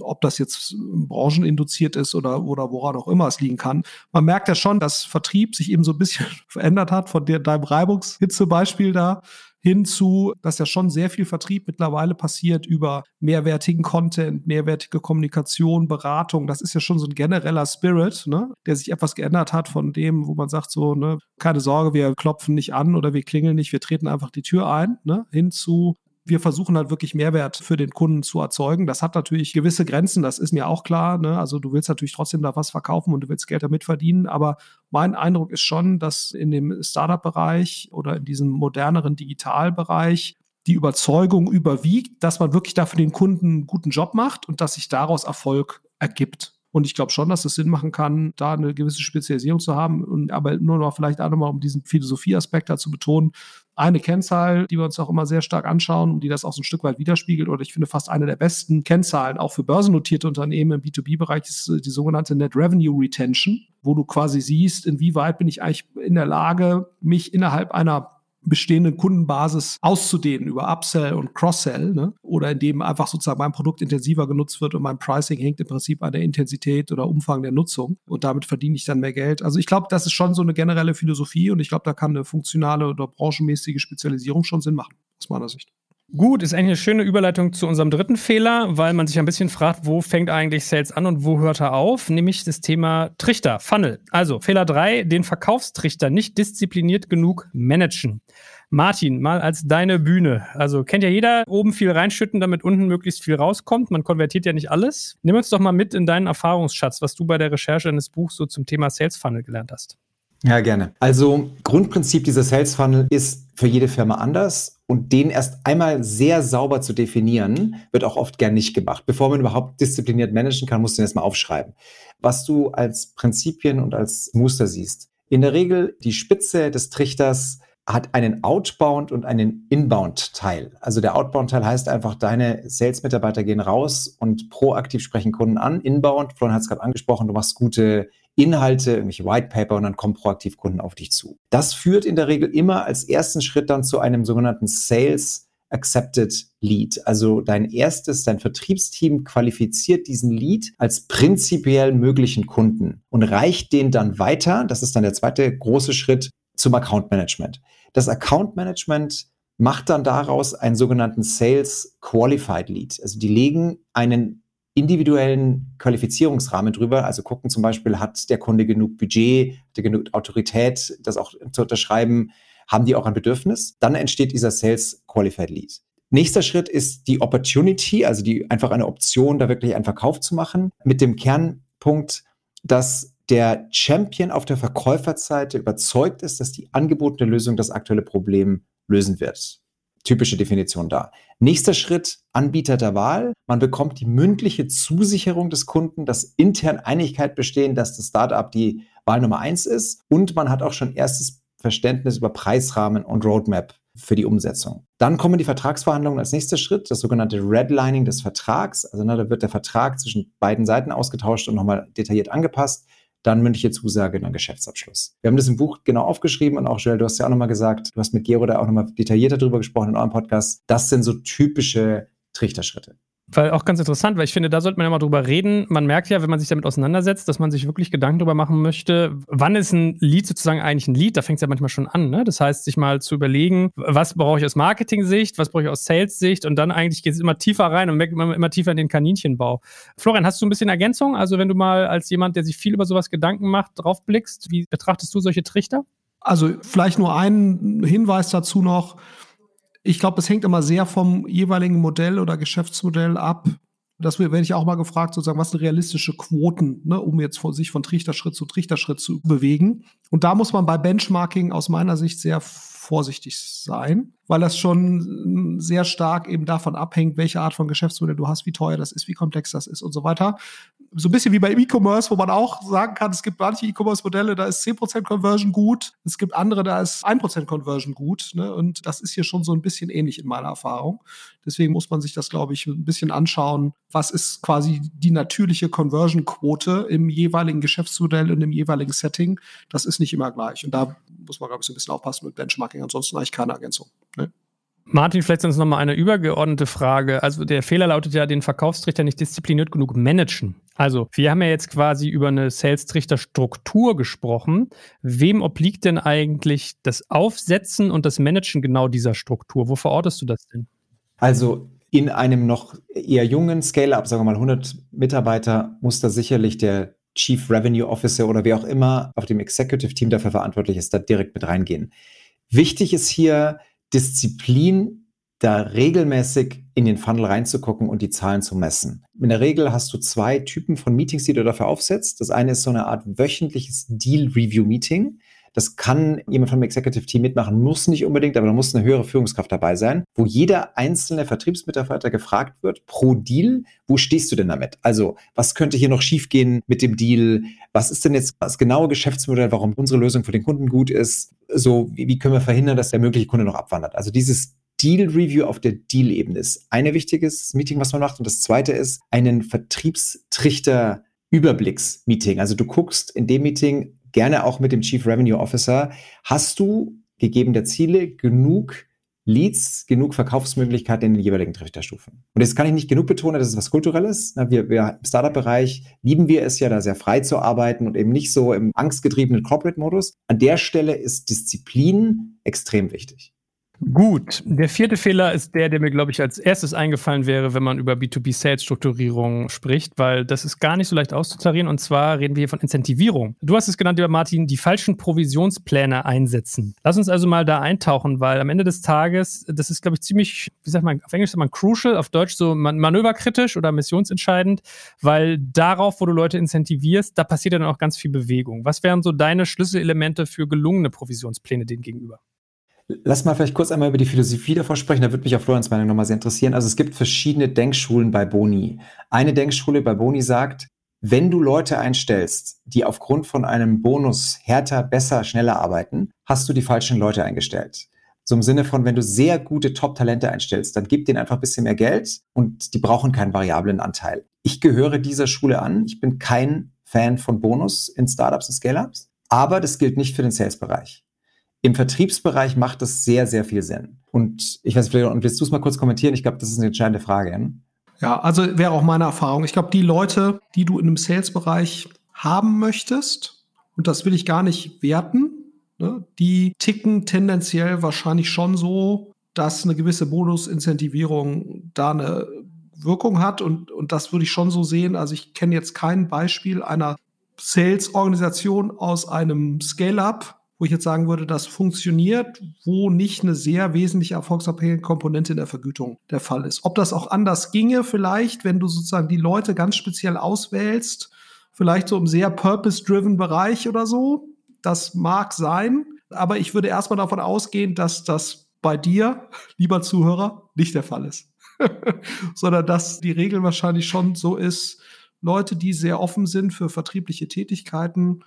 ob das jetzt brancheninduziert ist oder, oder woran auch immer es liegen kann. Man merkt ja schon, dass Vertrieb sich eben so ein bisschen (laughs) verändert hat von der, deinem Reibungshitze-Beispiel da hinzu, dass ja schon sehr viel Vertrieb mittlerweile passiert über mehrwertigen Content, mehrwertige Kommunikation, Beratung. Das ist ja schon so ein genereller Spirit, ne, der sich etwas geändert hat von dem, wo man sagt so, ne, keine Sorge, wir klopfen nicht an oder wir klingeln nicht, wir treten einfach die Tür ein, ne, hinzu wir versuchen halt wirklich Mehrwert für den Kunden zu erzeugen. Das hat natürlich gewisse Grenzen, das ist mir auch klar. Ne? Also du willst natürlich trotzdem da was verkaufen und du willst Geld damit verdienen. Aber mein Eindruck ist schon, dass in dem Startup-Bereich oder in diesem moderneren Digitalbereich die Überzeugung überwiegt, dass man wirklich dafür den Kunden einen guten Job macht und dass sich daraus Erfolg ergibt. Und ich glaube schon, dass es Sinn machen kann, da eine gewisse Spezialisierung zu haben. Und aber nur noch vielleicht auch nochmal, um diesen Philosophieaspekt da zu betonen, eine Kennzahl, die wir uns auch immer sehr stark anschauen und die das auch so ein Stück weit widerspiegelt oder ich finde fast eine der besten Kennzahlen auch für börsennotierte Unternehmen im B2B-Bereich ist die sogenannte Net Revenue Retention, wo du quasi siehst, inwieweit bin ich eigentlich in der Lage, mich innerhalb einer bestehenden Kundenbasis auszudehnen über Upsell und Cross-Sell ne? oder indem einfach sozusagen mein Produkt intensiver genutzt wird und mein Pricing hängt im Prinzip an der Intensität oder Umfang der Nutzung und damit verdiene ich dann mehr Geld. Also ich glaube, das ist schon so eine generelle Philosophie und ich glaube, da kann eine funktionale oder branchenmäßige Spezialisierung schon Sinn machen, aus meiner Sicht. Gut, ist eigentlich eine schöne Überleitung zu unserem dritten Fehler, weil man sich ein bisschen fragt, wo fängt eigentlich Sales an und wo hört er auf? Nämlich das Thema Trichter, Funnel. Also Fehler drei: den Verkaufstrichter nicht diszipliniert genug managen. Martin, mal als deine Bühne. Also kennt ja jeder, oben viel reinschütten, damit unten möglichst viel rauskommt. Man konvertiert ja nicht alles. Nimm uns doch mal mit in deinen Erfahrungsschatz, was du bei der Recherche eines Buchs so zum Thema Sales Funnel gelernt hast. Ja, gerne. Also Grundprinzip dieser Sales Funnel ist für jede Firma anders und den erst einmal sehr sauber zu definieren, wird auch oft gern nicht gemacht. Bevor man überhaupt diszipliniert managen kann, musst du den erstmal aufschreiben. Was du als Prinzipien und als Muster siehst. In der Regel die Spitze des Trichters hat einen Outbound und einen Inbound-Teil. Also der Outbound-Teil heißt einfach, deine Sales-Mitarbeiter gehen raus und proaktiv sprechen Kunden an. Inbound, Florian hat es gerade angesprochen, du machst gute Inhalte, irgendwelche White Paper und dann kommen proaktiv Kunden auf dich zu. Das führt in der Regel immer als ersten Schritt dann zu einem sogenannten Sales Accepted Lead. Also dein erstes, dein Vertriebsteam qualifiziert diesen Lead als prinzipiell möglichen Kunden und reicht den dann weiter. Das ist dann der zweite große Schritt zum Account Management. Das Account Management macht dann daraus einen sogenannten Sales Qualified Lead. Also die legen einen individuellen Qualifizierungsrahmen drüber. Also gucken zum Beispiel, hat der Kunde genug Budget, hat er genug Autorität, das auch zu unterschreiben, haben die auch ein Bedürfnis? Dann entsteht dieser Sales Qualified Lead. Nächster Schritt ist die Opportunity, also die einfach eine Option, da wirklich einen Verkauf zu machen, mit dem Kernpunkt, dass der Champion auf der Verkäuferseite überzeugt ist, dass die angebotene Lösung das aktuelle Problem lösen wird. Typische Definition da. Nächster Schritt, Anbieter der Wahl. Man bekommt die mündliche Zusicherung des Kunden, dass intern Einigkeit bestehen, dass das Startup die Wahl Nummer eins ist. Und man hat auch schon erstes Verständnis über Preisrahmen und Roadmap für die Umsetzung. Dann kommen die Vertragsverhandlungen als nächster Schritt, das sogenannte Redlining des Vertrags. Also ne, da wird der Vertrag zwischen beiden Seiten ausgetauscht und nochmal detailliert angepasst dann mündliche Zusage, dann Geschäftsabschluss. Wir haben das im Buch genau aufgeschrieben und auch, Joel, du hast ja auch nochmal gesagt, du hast mit Gero da auch nochmal detaillierter drüber gesprochen in eurem Podcast. Das sind so typische Trichterschritte. Weil auch ganz interessant, weil ich finde, da sollte man ja mal drüber reden. Man merkt ja, wenn man sich damit auseinandersetzt, dass man sich wirklich Gedanken darüber machen möchte, wann ist ein Lied sozusagen eigentlich ein Lied? Da fängt es ja manchmal schon an. Ne? Das heißt, sich mal zu überlegen, was brauche ich aus Marketing-Sicht, was brauche ich aus Sales-Sicht und dann eigentlich geht es immer tiefer rein und merkt immer, immer tiefer in den Kaninchenbau. Florian, hast du ein bisschen Ergänzung? Also wenn du mal als jemand, der sich viel über sowas Gedanken macht, draufblickst, wie betrachtest du solche Trichter? Also vielleicht nur ein Hinweis dazu noch ich glaube, es hängt immer sehr vom jeweiligen Modell oder Geschäftsmodell ab. Das werde ich auch mal gefragt, sozusagen, was sind realistische Quoten, ne, um jetzt von, sich von Trichterschritt zu Trichterschritt zu bewegen. Und da muss man bei Benchmarking aus meiner Sicht sehr vorsichtig sein, weil das schon sehr stark eben davon abhängt, welche Art von Geschäftsmodell du hast, wie teuer das ist, wie komplex das ist und so weiter so ein bisschen wie bei E-Commerce, wo man auch sagen kann, es gibt manche E-Commerce-Modelle, da ist 10% Conversion gut, es gibt andere, da ist 1% Conversion gut. Ne? Und das ist hier schon so ein bisschen ähnlich in meiner Erfahrung. Deswegen muss man sich das, glaube ich, ein bisschen anschauen, was ist quasi die natürliche Conversion-Quote im jeweiligen Geschäftsmodell und im jeweiligen Setting. Das ist nicht immer gleich. Und da muss man, glaube ich, so ein bisschen aufpassen mit Benchmarking. Ansonsten eigentlich keine Ergänzung. Ne? Martin, vielleicht sonst noch mal eine übergeordnete Frage. Also der Fehler lautet ja, den Verkaufstrichter nicht diszipliniert genug managen. Also wir haben ja jetzt quasi über eine Sales-Trichter-Struktur gesprochen. Wem obliegt denn eigentlich das Aufsetzen und das Managen genau dieser Struktur? Wo verortest du das denn? Also in einem noch eher jungen Scale-Up, sagen wir mal 100 Mitarbeiter, muss da sicherlich der Chief Revenue Officer oder wer auch immer auf dem Executive Team dafür verantwortlich ist, da direkt mit reingehen. Wichtig ist hier, Disziplin, da regelmäßig in den Funnel reinzugucken und die Zahlen zu messen. In der Regel hast du zwei Typen von Meetings, die du dafür aufsetzt. Das eine ist so eine Art wöchentliches Deal-Review-Meeting. Das kann jemand vom Executive Team mitmachen, muss nicht unbedingt, aber da muss eine höhere Führungskraft dabei sein, wo jeder einzelne Vertriebsmitarbeiter gefragt wird, pro Deal, wo stehst du denn damit? Also, was könnte hier noch schiefgehen mit dem Deal? Was ist denn jetzt das genaue Geschäftsmodell, warum unsere Lösung für den Kunden gut ist? So, wie, wie können wir verhindern, dass der mögliche Kunde noch abwandert? Also dieses Deal Review auf der Deal-Ebene ist ein wichtiges Meeting, was man macht. Und das zweite ist einen Vertriebstrichter Überblicks-Meeting. Also du guckst in dem Meeting, gerne auch mit dem Chief Revenue Officer. Hast du gegeben der Ziele genug Leads, genug Verkaufsmöglichkeiten in den jeweiligen Trichterstufen? Und das kann ich nicht genug betonen, das ist was Kulturelles. Wir, wir im Startup-Bereich lieben wir es ja, da sehr frei zu arbeiten und eben nicht so im angstgetriebenen Corporate-Modus. An der Stelle ist Disziplin extrem wichtig. Gut, der vierte Fehler ist der, der mir, glaube ich, als erstes eingefallen wäre, wenn man über B2B-Sales-Strukturierung spricht, weil das ist gar nicht so leicht auszutarieren. Und zwar reden wir hier von Incentivierung. Du hast es genannt, lieber Martin, die falschen Provisionspläne einsetzen. Lass uns also mal da eintauchen, weil am Ende des Tages, das ist, glaube ich, ziemlich, wie sagt man, auf Englisch sagt man crucial, auf Deutsch so man manöverkritisch oder missionsentscheidend, weil darauf, wo du Leute incentivierst, da passiert dann auch ganz viel Bewegung. Was wären so deine Schlüsselelemente für gelungene Provisionspläne denen gegenüber? Lass mal vielleicht kurz einmal über die Philosophie davor sprechen. Da würde mich auch Florians Meinung nochmal sehr interessieren. Also es gibt verschiedene Denkschulen bei Boni. Eine Denkschule bei Boni sagt, wenn du Leute einstellst, die aufgrund von einem Bonus härter, besser, schneller arbeiten, hast du die falschen Leute eingestellt. So im Sinne von, wenn du sehr gute Top-Talente einstellst, dann gib denen einfach ein bisschen mehr Geld und die brauchen keinen variablen Anteil. Ich gehöre dieser Schule an. Ich bin kein Fan von Bonus in Startups und Scale-Ups, aber das gilt nicht für den Sales-Bereich. Im Vertriebsbereich macht das sehr, sehr viel Sinn. Und ich weiß, und willst du es mal kurz kommentieren? Ich glaube, das ist eine entscheidende Frage. Ja, also wäre auch meine Erfahrung. Ich glaube, die Leute, die du in einem Sales-Bereich haben möchtest, und das will ich gar nicht werten, ne, die ticken tendenziell wahrscheinlich schon so, dass eine gewisse Bonusincentivierung da eine Wirkung hat. Und, und das würde ich schon so sehen. Also ich kenne jetzt kein Beispiel einer Sales-Organisation aus einem Scale-up, wo ich jetzt sagen würde, das funktioniert, wo nicht eine sehr wesentliche erfolgsabhängige Komponente in der Vergütung der Fall ist. Ob das auch anders ginge, vielleicht, wenn du sozusagen die Leute ganz speziell auswählst, vielleicht so im sehr purpose-driven Bereich oder so, das mag sein. Aber ich würde erstmal davon ausgehen, dass das bei dir, lieber Zuhörer, nicht der Fall ist. (laughs) Sondern dass die Regel wahrscheinlich schon so ist, Leute, die sehr offen sind für vertriebliche Tätigkeiten,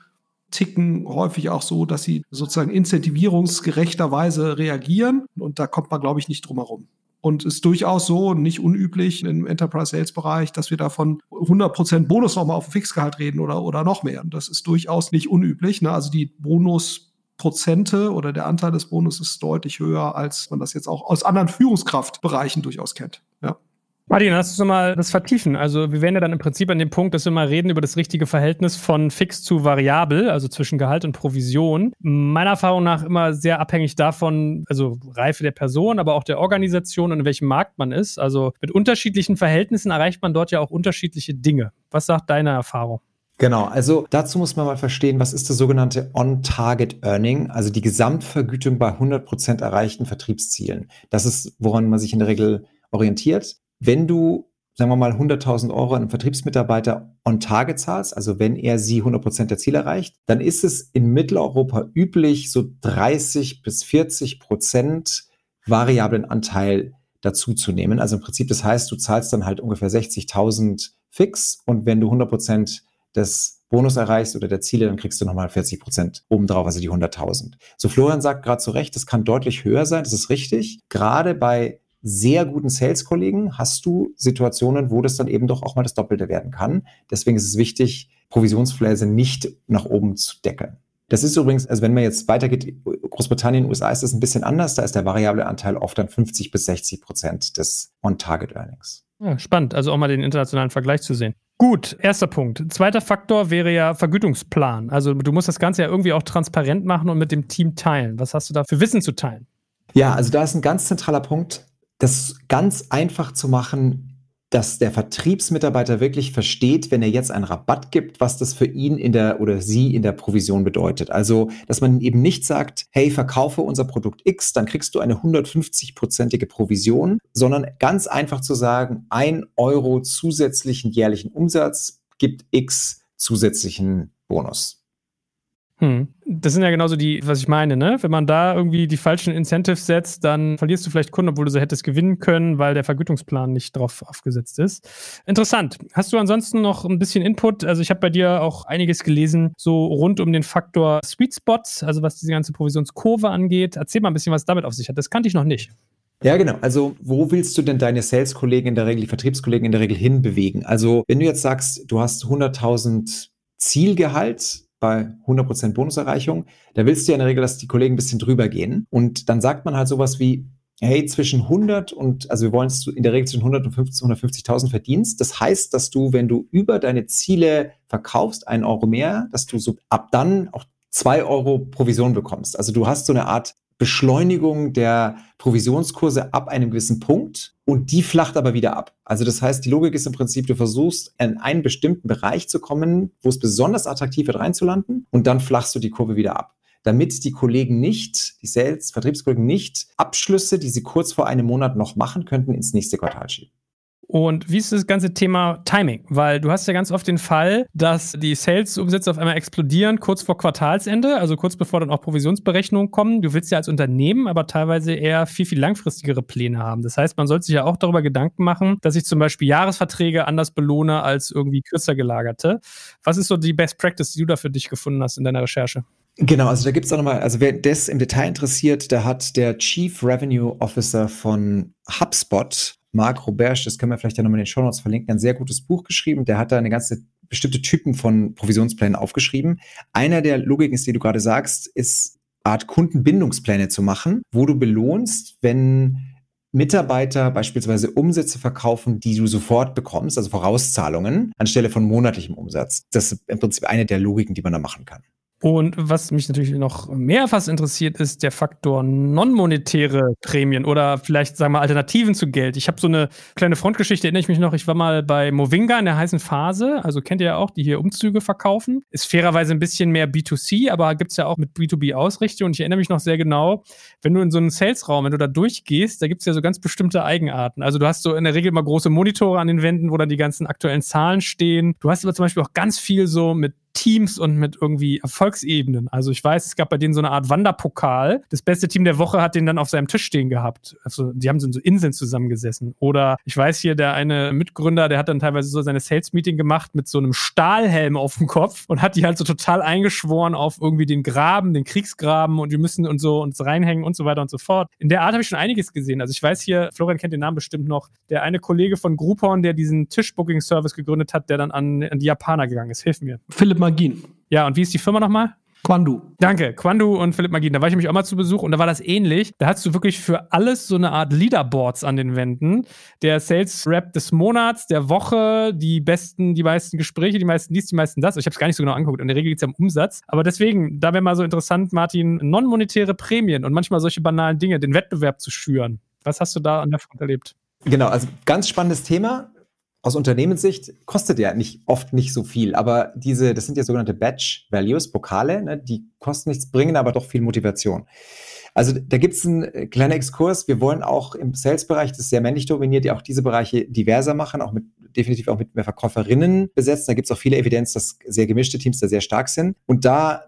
ticken häufig auch so, dass sie sozusagen incentivierungsgerechterweise reagieren. Und da kommt man, glaube ich, nicht drum herum. Und ist durchaus so, nicht unüblich im Enterprise Sales Bereich, dass wir davon 100% Bonus nochmal auf dem Fixgehalt reden oder, oder noch mehr. Und das ist durchaus nicht unüblich. Ne? Also die Bonus Prozente oder der Anteil des Bonus ist deutlich höher, als man das jetzt auch aus anderen Führungskraftbereichen durchaus kennt. Ja. Martin, lass uns mal das vertiefen. Also wir wären ja dann im Prinzip an dem Punkt, dass wir mal reden über das richtige Verhältnis von fix zu variabel, also zwischen Gehalt und Provision. Meiner Erfahrung nach immer sehr abhängig davon, also Reife der Person, aber auch der Organisation und in welchem Markt man ist. Also mit unterschiedlichen Verhältnissen erreicht man dort ja auch unterschiedliche Dinge. Was sagt deine Erfahrung? Genau, also dazu muss man mal verstehen, was ist das sogenannte On-Target-Earning, also die Gesamtvergütung bei 100% erreichten Vertriebszielen. Das ist, woran man sich in der Regel orientiert. Wenn du, sagen wir mal, 100.000 Euro an einen Vertriebsmitarbeiter on-Target zahlst, also wenn er sie 100% der Ziele erreicht, dann ist es in Mitteleuropa üblich, so 30 bis 40 Prozent variablen Anteil dazu zu nehmen. Also im Prinzip, das heißt, du zahlst dann halt ungefähr 60.000 fix und wenn du 100 Prozent des Bonus erreichst oder der Ziele, dann kriegst du nochmal 40 Prozent obendrauf, also die 100.000. So, Florian sagt gerade zu Recht, das kann deutlich höher sein, das ist richtig. Gerade bei sehr guten Sales-Kollegen hast du Situationen, wo das dann eben doch auch mal das Doppelte werden kann. Deswegen ist es wichtig, Provisionsfläse nicht nach oben zu deckeln. Das ist übrigens, also wenn man jetzt weitergeht, Großbritannien, USA ist das ein bisschen anders. Da ist der variable Anteil oft dann 50 bis 60 Prozent des On-Target-Earnings. Ja, spannend, also auch mal den internationalen Vergleich zu sehen. Gut, erster Punkt. Zweiter Faktor wäre ja Vergütungsplan. Also du musst das Ganze ja irgendwie auch transparent machen und mit dem Team teilen. Was hast du da für Wissen zu teilen? Ja, also da ist ein ganz zentraler Punkt, das ganz einfach zu machen, dass der Vertriebsmitarbeiter wirklich versteht, wenn er jetzt einen Rabatt gibt, was das für ihn in der oder sie in der Provision bedeutet. Also, dass man eben nicht sagt, hey, verkaufe unser Produkt X, dann kriegst du eine 150-prozentige Provision, sondern ganz einfach zu sagen, ein Euro zusätzlichen jährlichen Umsatz gibt X zusätzlichen Bonus. Hm. Das sind ja genauso die, was ich meine, ne? Wenn man da irgendwie die falschen Incentives setzt, dann verlierst du vielleicht Kunden, obwohl du sie hättest gewinnen können, weil der Vergütungsplan nicht drauf aufgesetzt ist. Interessant. Hast du ansonsten noch ein bisschen Input? Also ich habe bei dir auch einiges gelesen, so rund um den Faktor Sweet Spots, also was diese ganze Provisionskurve angeht. Erzähl mal ein bisschen, was damit auf sich hat. Das kannte ich noch nicht. Ja, genau. Also, wo willst du denn deine Sales-Kollegen in der Regel, die Vertriebskollegen in der Regel hinbewegen? Also, wenn du jetzt sagst, du hast 100.000 Zielgehalt, bei 100% Bonuserreichung, da willst du ja in der Regel, dass die Kollegen ein bisschen drüber gehen. Und dann sagt man halt sowas wie, hey, zwischen 100 und, also wir wollen es in der Regel zwischen 100 und 150.000 verdienst. Das heißt, dass du, wenn du über deine Ziele verkaufst, einen Euro mehr, dass du so ab dann auch zwei Euro Provision bekommst. Also du hast so eine Art Beschleunigung der Provisionskurse ab einem gewissen Punkt und die flacht aber wieder ab. Also das heißt, die Logik ist im Prinzip, du versuchst in einen bestimmten Bereich zu kommen, wo es besonders attraktiv wird reinzulanden und dann flachst du die Kurve wieder ab damit die Kollegen nicht, die Sales, Vertriebskollegen nicht Abschlüsse, die sie kurz vor einem Monat noch machen könnten, ins nächste Quartal schieben. Und wie ist das ganze Thema Timing? Weil du hast ja ganz oft den Fall, dass die Sales-Umsätze auf einmal explodieren kurz vor Quartalsende, also kurz bevor dann auch Provisionsberechnungen kommen. Du willst ja als Unternehmen aber teilweise eher viel, viel langfristigere Pläne haben. Das heißt, man sollte sich ja auch darüber Gedanken machen, dass ich zum Beispiel Jahresverträge anders belohne als irgendwie kürzer gelagerte. Was ist so die Best Practice, die du da für dich gefunden hast in deiner Recherche? Genau, also da gibt es auch nochmal, also wer das im Detail interessiert, da hat der Chief Revenue Officer von HubSpot Marc Roberge, das können wir vielleicht ja nochmal in den Show Notes verlinken, ein sehr gutes Buch geschrieben. Der hat da eine ganze bestimmte Typen von Provisionsplänen aufgeschrieben. Einer der Logiken ist, die du gerade sagst, ist Art Kundenbindungspläne zu machen, wo du belohnst, wenn Mitarbeiter beispielsweise Umsätze verkaufen, die du sofort bekommst, also Vorauszahlungen, anstelle von monatlichem Umsatz. Das ist im Prinzip eine der Logiken, die man da machen kann. Und was mich natürlich noch mehr fast interessiert, ist der Faktor non-monetäre Prämien oder vielleicht, sagen wir, Alternativen zu Geld. Ich habe so eine kleine Frontgeschichte, erinnere ich mich noch, ich war mal bei Movinga in der heißen Phase, also kennt ihr ja auch, die hier Umzüge verkaufen. Ist fairerweise ein bisschen mehr B2C, aber gibt es ja auch mit B2B-Ausrichtung. Und ich erinnere mich noch sehr genau, wenn du in so einen Sales-Raum, wenn du da durchgehst, da gibt es ja so ganz bestimmte Eigenarten. Also du hast so in der Regel mal große Monitore an den Wänden, wo dann die ganzen aktuellen Zahlen stehen. Du hast aber zum Beispiel auch ganz viel so mit Teams und mit irgendwie Erfolgsebenen. Also ich weiß, es gab bei denen so eine Art Wanderpokal. Das beste Team der Woche hat den dann auf seinem Tisch stehen gehabt. Also die haben so in so Inseln zusammengesessen. Oder ich weiß hier, der eine Mitgründer, der hat dann teilweise so seine Sales-Meeting gemacht mit so einem Stahlhelm auf dem Kopf und hat die halt so total eingeschworen auf irgendwie den Graben, den Kriegsgraben und wir müssen und so uns reinhängen und so weiter und so fort. In der Art habe ich schon einiges gesehen. Also ich weiß hier, Florian kennt den Namen bestimmt noch, der eine Kollege von Groupon, der diesen Tischbooking-Service gegründet hat, der dann an, an die Japaner gegangen ist. Hilf mir. Philipp Magin. Ja, und wie ist die Firma nochmal? Quandu. Danke, Quandu und Philipp Magin. Da war ich nämlich auch mal zu Besuch und da war das ähnlich. Da hast du wirklich für alles so eine Art Leaderboards an den Wänden. Der Sales Rap des Monats, der Woche, die besten, die meisten Gespräche, die meisten dies, die meisten das. Ich habe es gar nicht so genau angeguckt. In der Regel geht es ja um Umsatz. Aber deswegen, da wäre mal so interessant, Martin, non-monetäre Prämien und manchmal solche banalen Dinge, den Wettbewerb zu schüren. Was hast du da an der Front erlebt? Genau, also ganz spannendes Thema aus Unternehmenssicht kostet ja nicht oft nicht so viel, aber diese, das sind ja sogenannte Batch Values, Pokale, ne, die kosten nichts, bringen aber doch viel Motivation. Also da gibt es einen äh, kleinen Exkurs. Wir wollen auch im Sales-Bereich, das ist sehr männlich dominiert, ja auch diese Bereiche diverser machen, auch mit definitiv auch mit mehr Verkäuferinnen besetzen. Da gibt es auch viele Evidenz, dass sehr gemischte Teams da sehr stark sind. Und da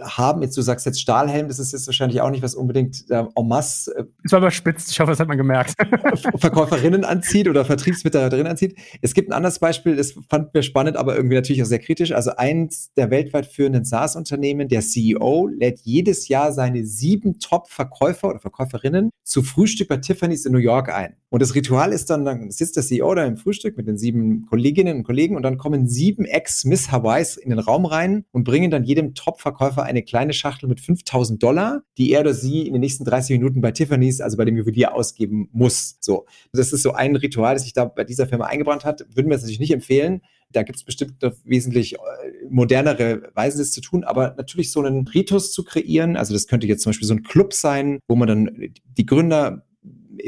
haben. Jetzt, du sagst jetzt Stahlhelm, das ist jetzt wahrscheinlich auch nicht was unbedingt äh, en masse. Äh, das war überspitzt, ich hoffe, das hat man gemerkt. (laughs) Verkäuferinnen anzieht oder Vertriebsmitarbeiterinnen anzieht. Es gibt ein anderes Beispiel, das fand mir spannend, aber irgendwie natürlich auch sehr kritisch. Also eins der weltweit führenden SaaS-Unternehmen, der CEO, lädt jedes Jahr seine sieben Top-Verkäufer oder Verkäuferinnen zu Frühstück bei Tiffany's in New York ein. Und das Ritual ist dann, dann sitzt der CEO da im Frühstück mit den sieben Kolleginnen und Kollegen und dann kommen sieben Ex-Miss Hawaiis in den Raum rein und bringen dann jedem Top-Verkäufer eine kleine Schachtel mit 5000 Dollar, die er oder sie in den nächsten 30 Minuten bei Tiffany's, also bei dem Juwelier, ausgeben muss. So, das ist so ein Ritual, das sich da bei dieser Firma eingebrannt hat. Würden wir es natürlich nicht empfehlen. Da gibt es bestimmt noch wesentlich äh, modernere Weisen, das zu tun, aber natürlich so einen Ritus zu kreieren. Also das könnte jetzt zum Beispiel so ein Club sein, wo man dann die Gründer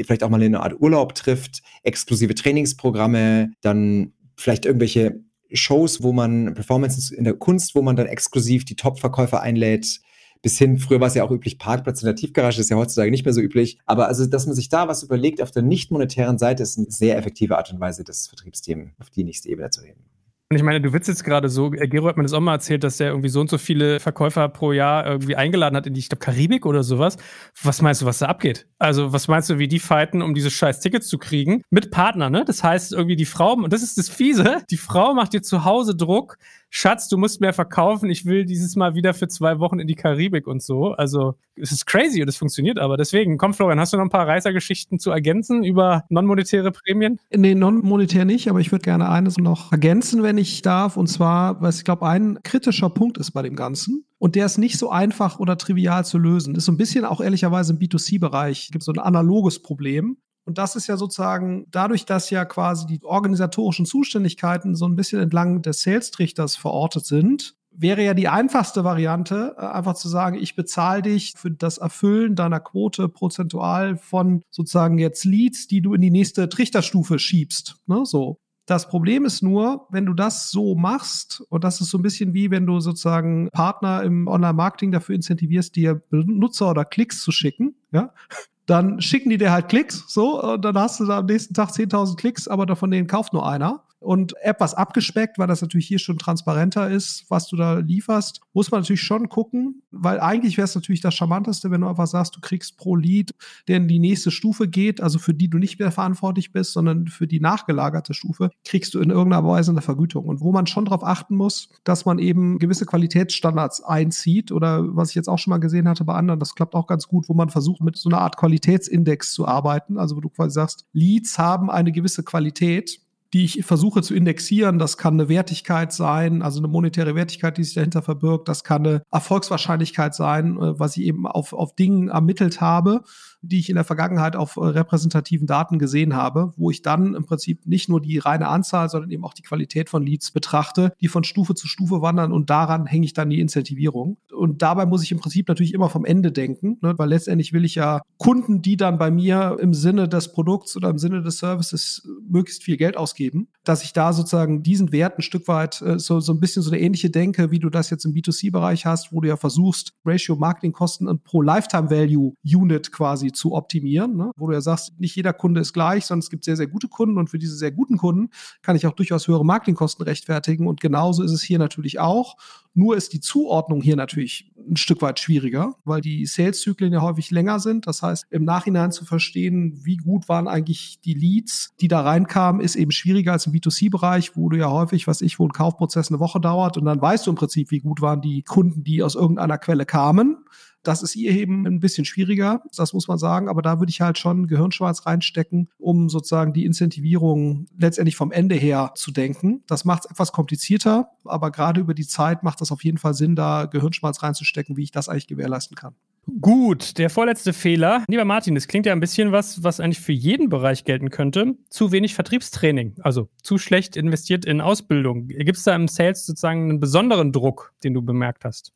vielleicht auch mal in eine Art Urlaub trifft, exklusive Trainingsprogramme, dann vielleicht irgendwelche Shows, wo man Performances in der Kunst, wo man dann exklusiv die Top-Verkäufer einlädt, bis hin, früher war es ja auch üblich, Parkplatz in der Tiefgarage, das ist ja heutzutage nicht mehr so üblich. Aber also, dass man sich da was überlegt auf der nicht monetären Seite, ist eine sehr effektive Art und Weise, das Vertriebsteam auf die nächste Ebene zu heben. Und ich meine, du jetzt gerade so, äh, Gero hat mir das auch mal erzählt, dass der irgendwie so und so viele Verkäufer pro Jahr irgendwie eingeladen hat in die, ich glaube, Karibik oder sowas. Was meinst du, was da abgeht? Also, was meinst du, wie die fighten, um diese scheiß Tickets zu kriegen? Mit Partner, ne? Das heißt, irgendwie die Frau, und das ist das Fiese, die Frau macht dir zu Hause Druck, Schatz, du musst mehr verkaufen, ich will dieses Mal wieder für zwei Wochen in die Karibik und so. Also, es ist crazy und es funktioniert aber. Deswegen, komm, Florian, hast du noch ein paar Reisergeschichten zu ergänzen über non-monetäre Prämien? Nee, non-monetär nicht, aber ich würde gerne eines noch ergänzen, wenn ich darf. Und zwar, was ich glaube, ein kritischer Punkt ist bei dem Ganzen. Und der ist nicht so einfach oder trivial zu lösen. Ist so ein bisschen auch ehrlicherweise im B2C-Bereich. Gibt so ein analoges Problem. Und das ist ja sozusagen dadurch, dass ja quasi die organisatorischen Zuständigkeiten so ein bisschen entlang des Sales-Trichters verortet sind, wäre ja die einfachste Variante, äh, einfach zu sagen, ich bezahle dich für das Erfüllen deiner Quote prozentual von sozusagen jetzt Leads, die du in die nächste Trichterstufe schiebst. Ne? So. Das Problem ist nur, wenn du das so machst, und das ist so ein bisschen wie wenn du sozusagen Partner im Online-Marketing dafür incentivierst, dir Benutzer oder Klicks zu schicken, ja, dann schicken die dir halt Klicks, so, und dann hast du da am nächsten Tag 10.000 Klicks, aber davon denen kauft nur einer und etwas abgespeckt, weil das natürlich hier schon transparenter ist, was du da lieferst, muss man natürlich schon gucken, weil eigentlich wäre es natürlich das Charmanteste, wenn du einfach sagst, du kriegst pro Lead, der in die nächste Stufe geht, also für die du nicht mehr verantwortlich bist, sondern für die nachgelagerte Stufe, kriegst du in irgendeiner Weise eine Vergütung. Und wo man schon darauf achten muss, dass man eben gewisse Qualitätsstandards einzieht oder was ich jetzt auch schon mal gesehen hatte bei anderen, das klappt auch ganz gut, wo man versucht, mit so einer Art Qualitätsindex zu arbeiten, also wo du quasi sagst, Leads haben eine gewisse Qualität die ich versuche zu indexieren. Das kann eine Wertigkeit sein, also eine monetäre Wertigkeit, die sich dahinter verbirgt. Das kann eine Erfolgswahrscheinlichkeit sein, äh, was ich eben auf, auf Dingen ermittelt habe die ich in der Vergangenheit auf äh, repräsentativen Daten gesehen habe, wo ich dann im Prinzip nicht nur die reine Anzahl, sondern eben auch die Qualität von Leads betrachte, die von Stufe zu Stufe wandern und daran hänge ich dann die Incentivierung. Und dabei muss ich im Prinzip natürlich immer vom Ende denken, ne? weil letztendlich will ich ja Kunden, die dann bei mir im Sinne des Produkts oder im Sinne des Services möglichst viel Geld ausgeben, dass ich da sozusagen diesen Wert ein Stück weit äh, so, so ein bisschen so eine ähnliche Denke, wie du das jetzt im B2C-Bereich hast, wo du ja versuchst, Ratio Marketingkosten und pro Lifetime Value Unit quasi zu optimieren, ne? wo du ja sagst, nicht jeder Kunde ist gleich, sondern es gibt sehr, sehr gute Kunden und für diese sehr guten Kunden kann ich auch durchaus höhere Marketingkosten rechtfertigen und genauso ist es hier natürlich auch. Nur ist die Zuordnung hier natürlich ein Stück weit schwieriger, weil die Sales-Zyklen ja häufig länger sind. Das heißt, im Nachhinein zu verstehen, wie gut waren eigentlich die Leads, die da reinkamen, ist eben schwieriger als im B2C-Bereich, wo du ja häufig, was ich, wo ein Kaufprozess eine Woche dauert und dann weißt du im Prinzip, wie gut waren die Kunden, die aus irgendeiner Quelle kamen. Das ist ihr eben ein bisschen schwieriger, das muss man sagen, aber da würde ich halt schon Gehirnschwarz reinstecken, um sozusagen die Incentivierung letztendlich vom Ende her zu denken. Das macht es etwas komplizierter, aber gerade über die Zeit macht das auf jeden Fall Sinn, da Gehirnschmalz reinzustecken, wie ich das eigentlich gewährleisten kann. Gut, der vorletzte Fehler. Lieber Martin, das klingt ja ein bisschen was, was eigentlich für jeden Bereich gelten könnte. Zu wenig Vertriebstraining, also zu schlecht investiert in Ausbildung. Gibt es da im Sales sozusagen einen besonderen Druck, den du bemerkt hast?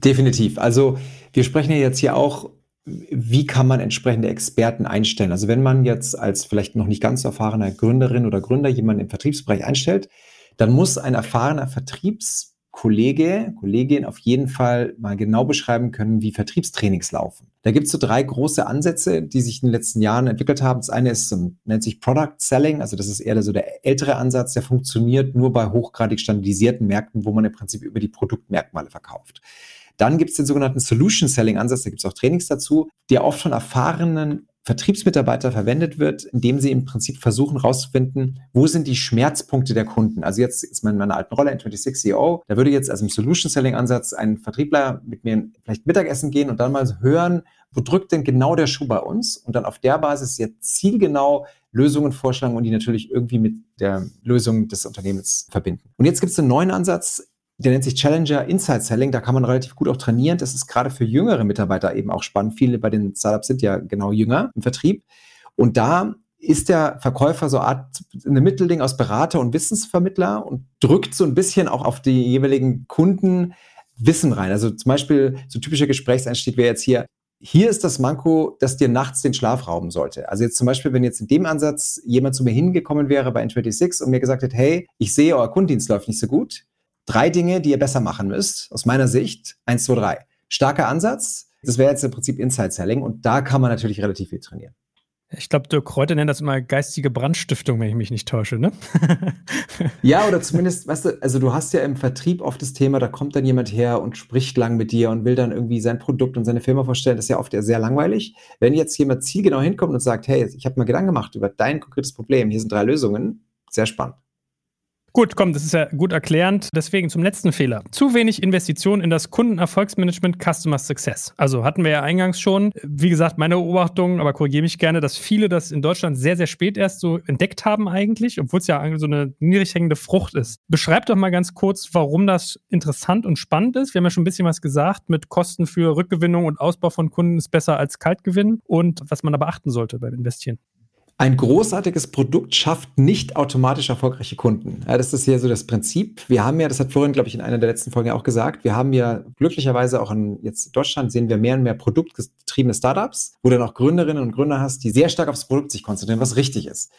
Definitiv. Also wir sprechen ja jetzt hier auch, wie kann man entsprechende Experten einstellen. Also wenn man jetzt als vielleicht noch nicht ganz erfahrener Gründerin oder Gründer jemanden im Vertriebsbereich einstellt, dann muss ein erfahrener Vertriebskollege, Kollegin auf jeden Fall mal genau beschreiben können, wie Vertriebstrainings laufen. Da gibt es so drei große Ansätze, die sich in den letzten Jahren entwickelt haben. Das eine ist, nennt sich Product Selling, also das ist eher so der ältere Ansatz, der funktioniert nur bei hochgradig standardisierten Märkten, wo man im Prinzip über die Produktmerkmale verkauft. Dann gibt es den sogenannten Solution Selling Ansatz, da gibt es auch Trainings dazu, der oft von erfahrenen Vertriebsmitarbeiter verwendet wird, indem sie im Prinzip versuchen herauszufinden, wo sind die Schmerzpunkte der Kunden. Also jetzt ist man in meiner alten Rolle in 26 CEO, da würde jetzt also im Solution Selling Ansatz ein Vertriebler mit mir vielleicht Mittagessen gehen und dann mal hören, wo drückt denn genau der Schuh bei uns und dann auf der Basis jetzt zielgenau Lösungen vorschlagen und die natürlich irgendwie mit der Lösung des Unternehmens verbinden. Und jetzt gibt es einen neuen Ansatz, der nennt sich Challenger Inside Selling. Da kann man relativ gut auch trainieren. Das ist gerade für jüngere Mitarbeiter eben auch spannend. Viele bei den Startups sind ja genau jünger im Vertrieb. Und da ist der Verkäufer so eine Art eine Mittelding aus Berater und Wissensvermittler und drückt so ein bisschen auch auf die jeweiligen Kunden Wissen rein. Also zum Beispiel so typischer Gesprächseinstieg wäre jetzt hier, hier ist das Manko, das dir nachts den Schlaf rauben sollte. Also jetzt zum Beispiel, wenn jetzt in dem Ansatz jemand zu mir hingekommen wäre bei N26 und mir gesagt hätte, hey, ich sehe, euer Kundendienst läuft nicht so gut drei Dinge, die ihr besser machen müsst, aus meiner Sicht. Eins, zwei, drei. Starker Ansatz. Das wäre jetzt im Prinzip Inside Selling und da kann man natürlich relativ viel trainieren. Ich glaube, Dirk Kräuter nennt das immer geistige Brandstiftung, wenn ich mich nicht täusche, ne? (laughs) ja, oder zumindest, weißt du, also du hast ja im Vertrieb oft das Thema, da kommt dann jemand her und spricht lang mit dir und will dann irgendwie sein Produkt und seine Firma vorstellen. Das ist ja oft sehr langweilig. Wenn jetzt jemand zielgenau hinkommt und sagt, hey, ich habe mir Gedanken gemacht über dein konkretes Problem, hier sind drei Lösungen, sehr spannend. Gut, komm, das ist ja gut erklärend. Deswegen zum letzten Fehler. Zu wenig Investitionen in das Kundenerfolgsmanagement Customer Success. Also hatten wir ja eingangs schon. Wie gesagt, meine Beobachtung, aber korrigiere mich gerne, dass viele das in Deutschland sehr, sehr spät erst so entdeckt haben eigentlich, obwohl es ja so eine niedrig hängende Frucht ist. Beschreib doch mal ganz kurz, warum das interessant und spannend ist. Wir haben ja schon ein bisschen was gesagt mit Kosten für Rückgewinnung und Ausbau von Kunden ist besser als Kaltgewinn und was man da beachten sollte beim Investieren ein großartiges Produkt schafft nicht automatisch erfolgreiche Kunden. Ja, das ist hier so das Prinzip. Wir haben ja, das hat Florian, glaube ich, in einer der letzten Folgen auch gesagt, wir haben ja glücklicherweise auch in jetzt Deutschland sehen wir mehr und mehr produktgetriebene Startups, wo du dann auch Gründerinnen und Gründer hast, die sehr stark aufs Produkt sich konzentrieren, was richtig ist.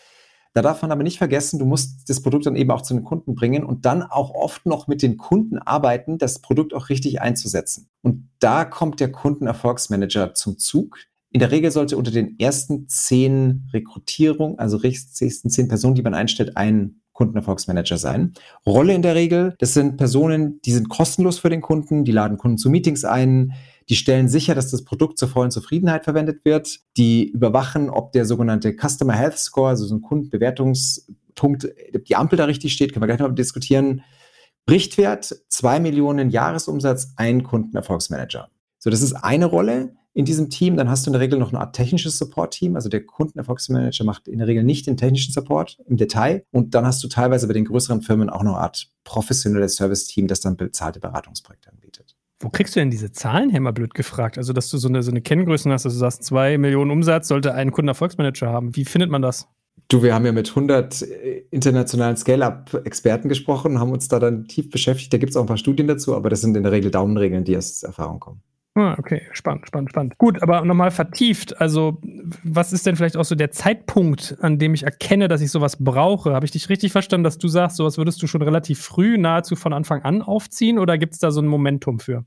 Da darf man aber nicht vergessen, du musst das Produkt dann eben auch zu den Kunden bringen und dann auch oft noch mit den Kunden arbeiten, das Produkt auch richtig einzusetzen. Und da kommt der Kundenerfolgsmanager zum Zug, in der Regel sollte unter den ersten zehn Rekrutierungen, also ersten zehn Personen, die man einstellt, ein Kundenerfolgsmanager sein. Rolle in der Regel, das sind Personen, die sind kostenlos für den Kunden, die laden Kunden zu Meetings ein, die stellen sicher, dass das Produkt zur vollen Zufriedenheit verwendet wird, die überwachen, ob der sogenannte Customer Health Score, also so ein Kundenbewertungspunkt, die Ampel da richtig steht, können wir gleich noch diskutieren. Richtwert, zwei Millionen Jahresumsatz, ein Kundenerfolgsmanager. So, das ist eine Rolle. In diesem Team. Dann hast du in der Regel noch eine Art technisches Support-Team. Also der Kundenerfolgsmanager macht in der Regel nicht den technischen Support im Detail. Und dann hast du teilweise bei den größeren Firmen auch noch eine Art professionelles Service-Team, das dann bezahlte Beratungsprojekte anbietet. Wo kriegst du denn diese Zahlen her, mal blöd gefragt? Also, dass du so eine, so eine Kenngröße hast, dass du sagst, zwei Millionen Umsatz sollte ein Kundenerfolgsmanager haben. Wie findet man das? Du, wir haben ja mit 100 äh, internationalen Scale-Up-Experten gesprochen, haben uns da dann tief beschäftigt. Da gibt es auch ein paar Studien dazu, aber das sind in der Regel Daumenregeln, die aus Erfahrung kommen. Ah, okay, spannend, spannend, spannend. Gut, aber nochmal vertieft. Also, was ist denn vielleicht auch so der Zeitpunkt, an dem ich erkenne, dass ich sowas brauche? Habe ich dich richtig verstanden, dass du sagst, sowas würdest du schon relativ früh, nahezu von Anfang an aufziehen oder gibt es da so ein Momentum für?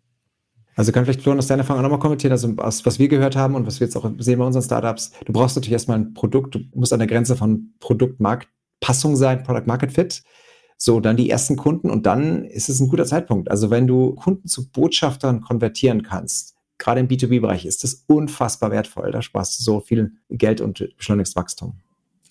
Also kann vielleicht Florian aus deiner Erfahrung auch nochmal kommentieren, also aus, was wir gehört haben und was wir jetzt auch sehen bei unseren Startups. Du brauchst natürlich erstmal ein Produkt, du musst an der Grenze von Produkt-Markt-Passung sein, Product-Market-Fit. So, dann die ersten Kunden und dann ist es ein guter Zeitpunkt. Also wenn du Kunden zu Botschaftern konvertieren kannst, gerade im B2B-Bereich ist das unfassbar wertvoll. Da sparst du so viel Geld und beschleunigst Wachstum.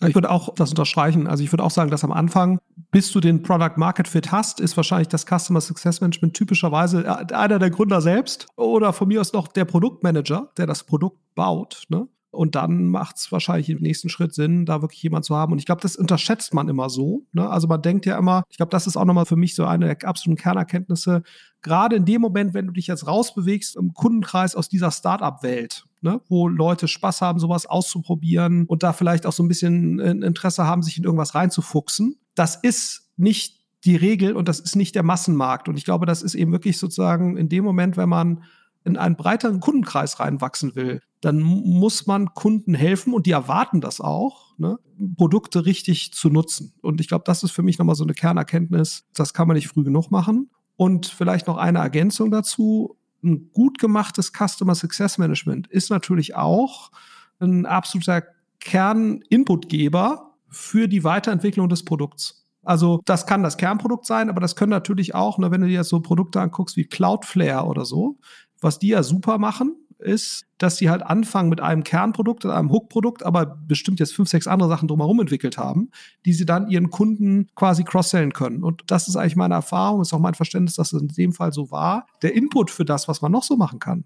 Ich würde auch das unterstreichen. Also ich würde auch sagen, dass am Anfang, bis du den Product Market Fit hast, ist wahrscheinlich das Customer Success Management typischerweise äh, einer der Gründer selbst oder von mir aus noch der Produktmanager, der das Produkt baut. Ne? Und dann macht es wahrscheinlich im nächsten Schritt Sinn, da wirklich jemand zu haben. Und ich glaube, das unterschätzt man immer so. Ne? Also man denkt ja immer, ich glaube, das ist auch nochmal für mich so eine der absoluten Kernerkenntnisse. Gerade in dem Moment, wenn du dich jetzt rausbewegst im Kundenkreis aus dieser Startup-Welt, ne? wo Leute Spaß haben, sowas auszuprobieren und da vielleicht auch so ein bisschen Interesse haben, sich in irgendwas reinzufuchsen, das ist nicht die Regel und das ist nicht der Massenmarkt. Und ich glaube, das ist eben wirklich sozusagen in dem Moment, wenn man in einen breiteren Kundenkreis reinwachsen will, dann muss man Kunden helfen und die erwarten das auch, ne, Produkte richtig zu nutzen. Und ich glaube, das ist für mich nochmal so eine Kernerkenntnis. Das kann man nicht früh genug machen. Und vielleicht noch eine Ergänzung dazu. Ein gut gemachtes Customer Success Management ist natürlich auch ein absoluter Kern-Inputgeber für die Weiterentwicklung des Produkts. Also das kann das Kernprodukt sein, aber das können natürlich auch, ne, wenn du dir jetzt so Produkte anguckst wie Cloudflare oder so, was die ja super machen, ist, dass sie halt anfangen mit einem Kernprodukt, einem Hook-Produkt, aber bestimmt jetzt fünf, sechs andere Sachen drumherum entwickelt haben, die sie dann ihren Kunden quasi cross-sellen können. Und das ist eigentlich meine Erfahrung, ist auch mein Verständnis, dass es in dem Fall so war. Der Input für das, was man noch so machen kann,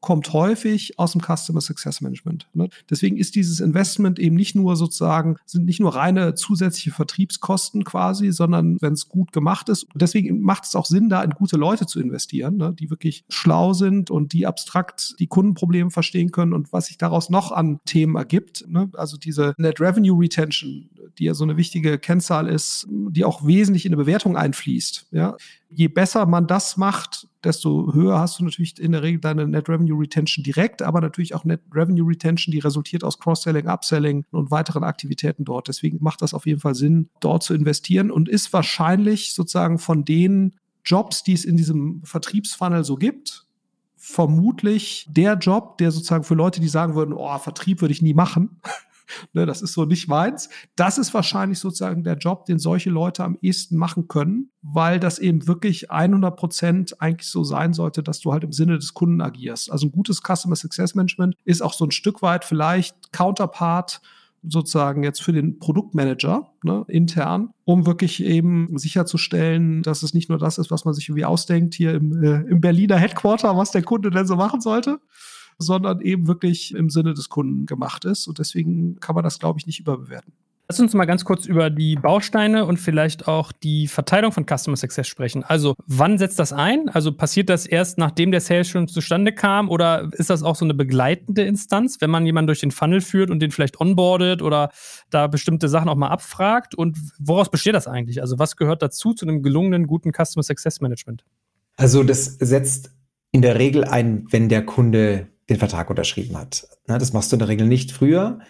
kommt häufig aus dem Customer Success Management. Ne? Deswegen ist dieses Investment eben nicht nur sozusagen, sind nicht nur reine zusätzliche Vertriebskosten quasi, sondern wenn es gut gemacht ist. Deswegen macht es auch Sinn, da in gute Leute zu investieren, ne? die wirklich schlau sind und die abstrakt die Kundenprobleme verstehen können und was sich daraus noch an Themen ergibt. Ne? Also diese Net Revenue Retention, die ja so eine wichtige Kennzahl ist, die auch wesentlich in eine Bewertung einfließt. Ja? Je besser man das macht, desto höher hast du natürlich in der Regel deine Net Revenue Retention direkt, aber natürlich auch Net Revenue Retention, die resultiert aus Cross-Selling, Upselling und weiteren Aktivitäten dort. Deswegen macht das auf jeden Fall Sinn, dort zu investieren und ist wahrscheinlich sozusagen von den Jobs, die es in diesem Vertriebsfunnel so gibt, vermutlich der Job, der sozusagen für Leute, die sagen würden, oh, Vertrieb würde ich nie machen, (laughs) (laughs) ne, das ist so nicht meins. Das ist wahrscheinlich sozusagen der Job, den solche Leute am ehesten machen können, weil das eben wirklich 100 Prozent eigentlich so sein sollte, dass du halt im Sinne des Kunden agierst. Also ein gutes Customer Success Management ist auch so ein Stück weit vielleicht Counterpart sozusagen jetzt für den Produktmanager ne, intern, um wirklich eben sicherzustellen, dass es nicht nur das ist, was man sich irgendwie ausdenkt hier im, äh, im Berliner Headquarter, was der Kunde denn so machen sollte, sondern eben wirklich im Sinne des Kunden gemacht ist. Und deswegen kann man das, glaube ich, nicht überbewerten. Lass uns mal ganz kurz über die Bausteine und vielleicht auch die Verteilung von Customer Success sprechen. Also, wann setzt das ein? Also, passiert das erst, nachdem der Sales schon zustande kam? Oder ist das auch so eine begleitende Instanz, wenn man jemanden durch den Funnel führt und den vielleicht onboardet oder da bestimmte Sachen auch mal abfragt? Und woraus besteht das eigentlich? Also, was gehört dazu zu einem gelungenen, guten Customer Success Management? Also, das setzt in der Regel ein, wenn der Kunde den Vertrag unterschrieben hat. das machst du in der Regel nicht früher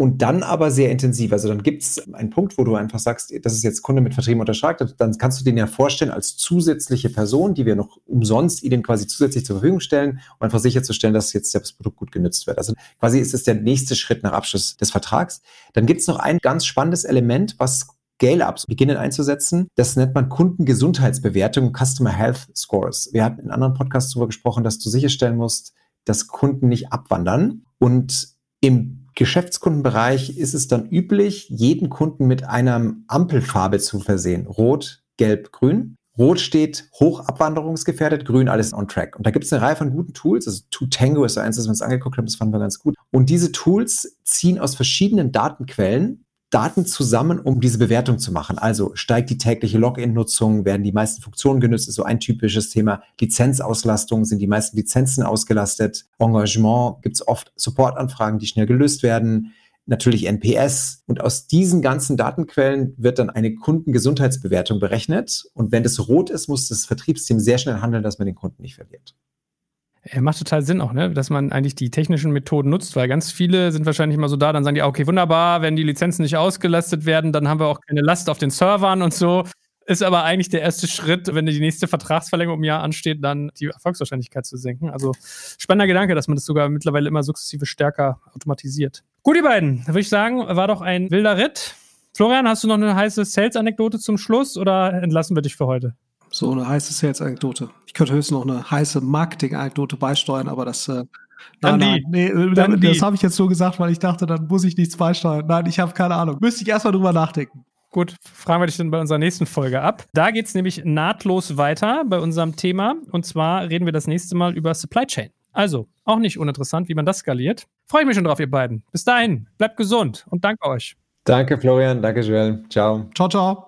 und dann aber sehr intensiv. Also dann gibt es einen Punkt, wo du einfach sagst, das ist jetzt Kunde mit Vertrieben unterschreibt, dann kannst du den ja vorstellen als zusätzliche Person, die wir noch umsonst ihnen quasi zusätzlich zur Verfügung stellen, um einfach sicherzustellen, dass jetzt das Produkt gut genutzt wird. Also quasi ist es der nächste Schritt nach Abschluss des Vertrags. Dann gibt es noch ein ganz spannendes Element, was Scale-Ups beginnen einzusetzen. Das nennt man Kundengesundheitsbewertung, Customer Health Scores. Wir hatten in anderen Podcasts darüber gesprochen, dass du sicherstellen musst, dass Kunden nicht abwandern. Und im Geschäftskundenbereich ist es dann üblich, jeden Kunden mit einer Ampelfarbe zu versehen. Rot, Gelb, Grün. Rot steht hoch abwanderungsgefährdet, grün alles on track. Und da gibt es eine Reihe von guten Tools. Also Tango ist so eins, das wir uns angeguckt haben, das fanden wir ganz gut. Und diese Tools ziehen aus verschiedenen Datenquellen Daten zusammen, um diese Bewertung zu machen. Also steigt die tägliche Login-Nutzung, werden die meisten Funktionen genutzt, ist so ein typisches Thema. Lizenzauslastung, sind die meisten Lizenzen ausgelastet. Engagement, gibt es oft Supportanfragen, die schnell gelöst werden. Natürlich NPS. Und aus diesen ganzen Datenquellen wird dann eine Kundengesundheitsbewertung berechnet. Und wenn das rot ist, muss das Vertriebsteam sehr schnell handeln, dass man den Kunden nicht verliert. Er macht total Sinn auch, ne? dass man eigentlich die technischen Methoden nutzt, weil ganz viele sind wahrscheinlich immer so da, dann sagen die, okay, wunderbar, wenn die Lizenzen nicht ausgelastet werden, dann haben wir auch keine Last auf den Servern und so. Ist aber eigentlich der erste Schritt, wenn die nächste Vertragsverlängerung im Jahr ansteht, dann die Erfolgswahrscheinlichkeit zu senken. Also spannender Gedanke, dass man das sogar mittlerweile immer sukzessive stärker automatisiert. Gut, die beiden, würde ich sagen, war doch ein wilder Ritt. Florian, hast du noch eine heiße Sales-Anekdote zum Schluss oder entlassen wir dich für heute? So eine heiße Sales-Anekdote. Ich könnte höchstens noch eine heiße Marketing-Anekdote beisteuern, aber das. Äh, dann nein. Nein, nee, dann das habe ich jetzt so gesagt, weil ich dachte, dann muss ich nichts beisteuern. Nein, ich habe keine Ahnung. Müsste ich erstmal drüber nachdenken. Gut, fragen wir dich dann bei unserer nächsten Folge ab. Da geht es nämlich nahtlos weiter bei unserem Thema. Und zwar reden wir das nächste Mal über Supply Chain. Also, auch nicht uninteressant, wie man das skaliert. Freue ich mich schon drauf, ihr beiden. Bis dahin, bleibt gesund und danke euch. Danke, Florian. Danke, Joel. Ciao. Ciao, ciao.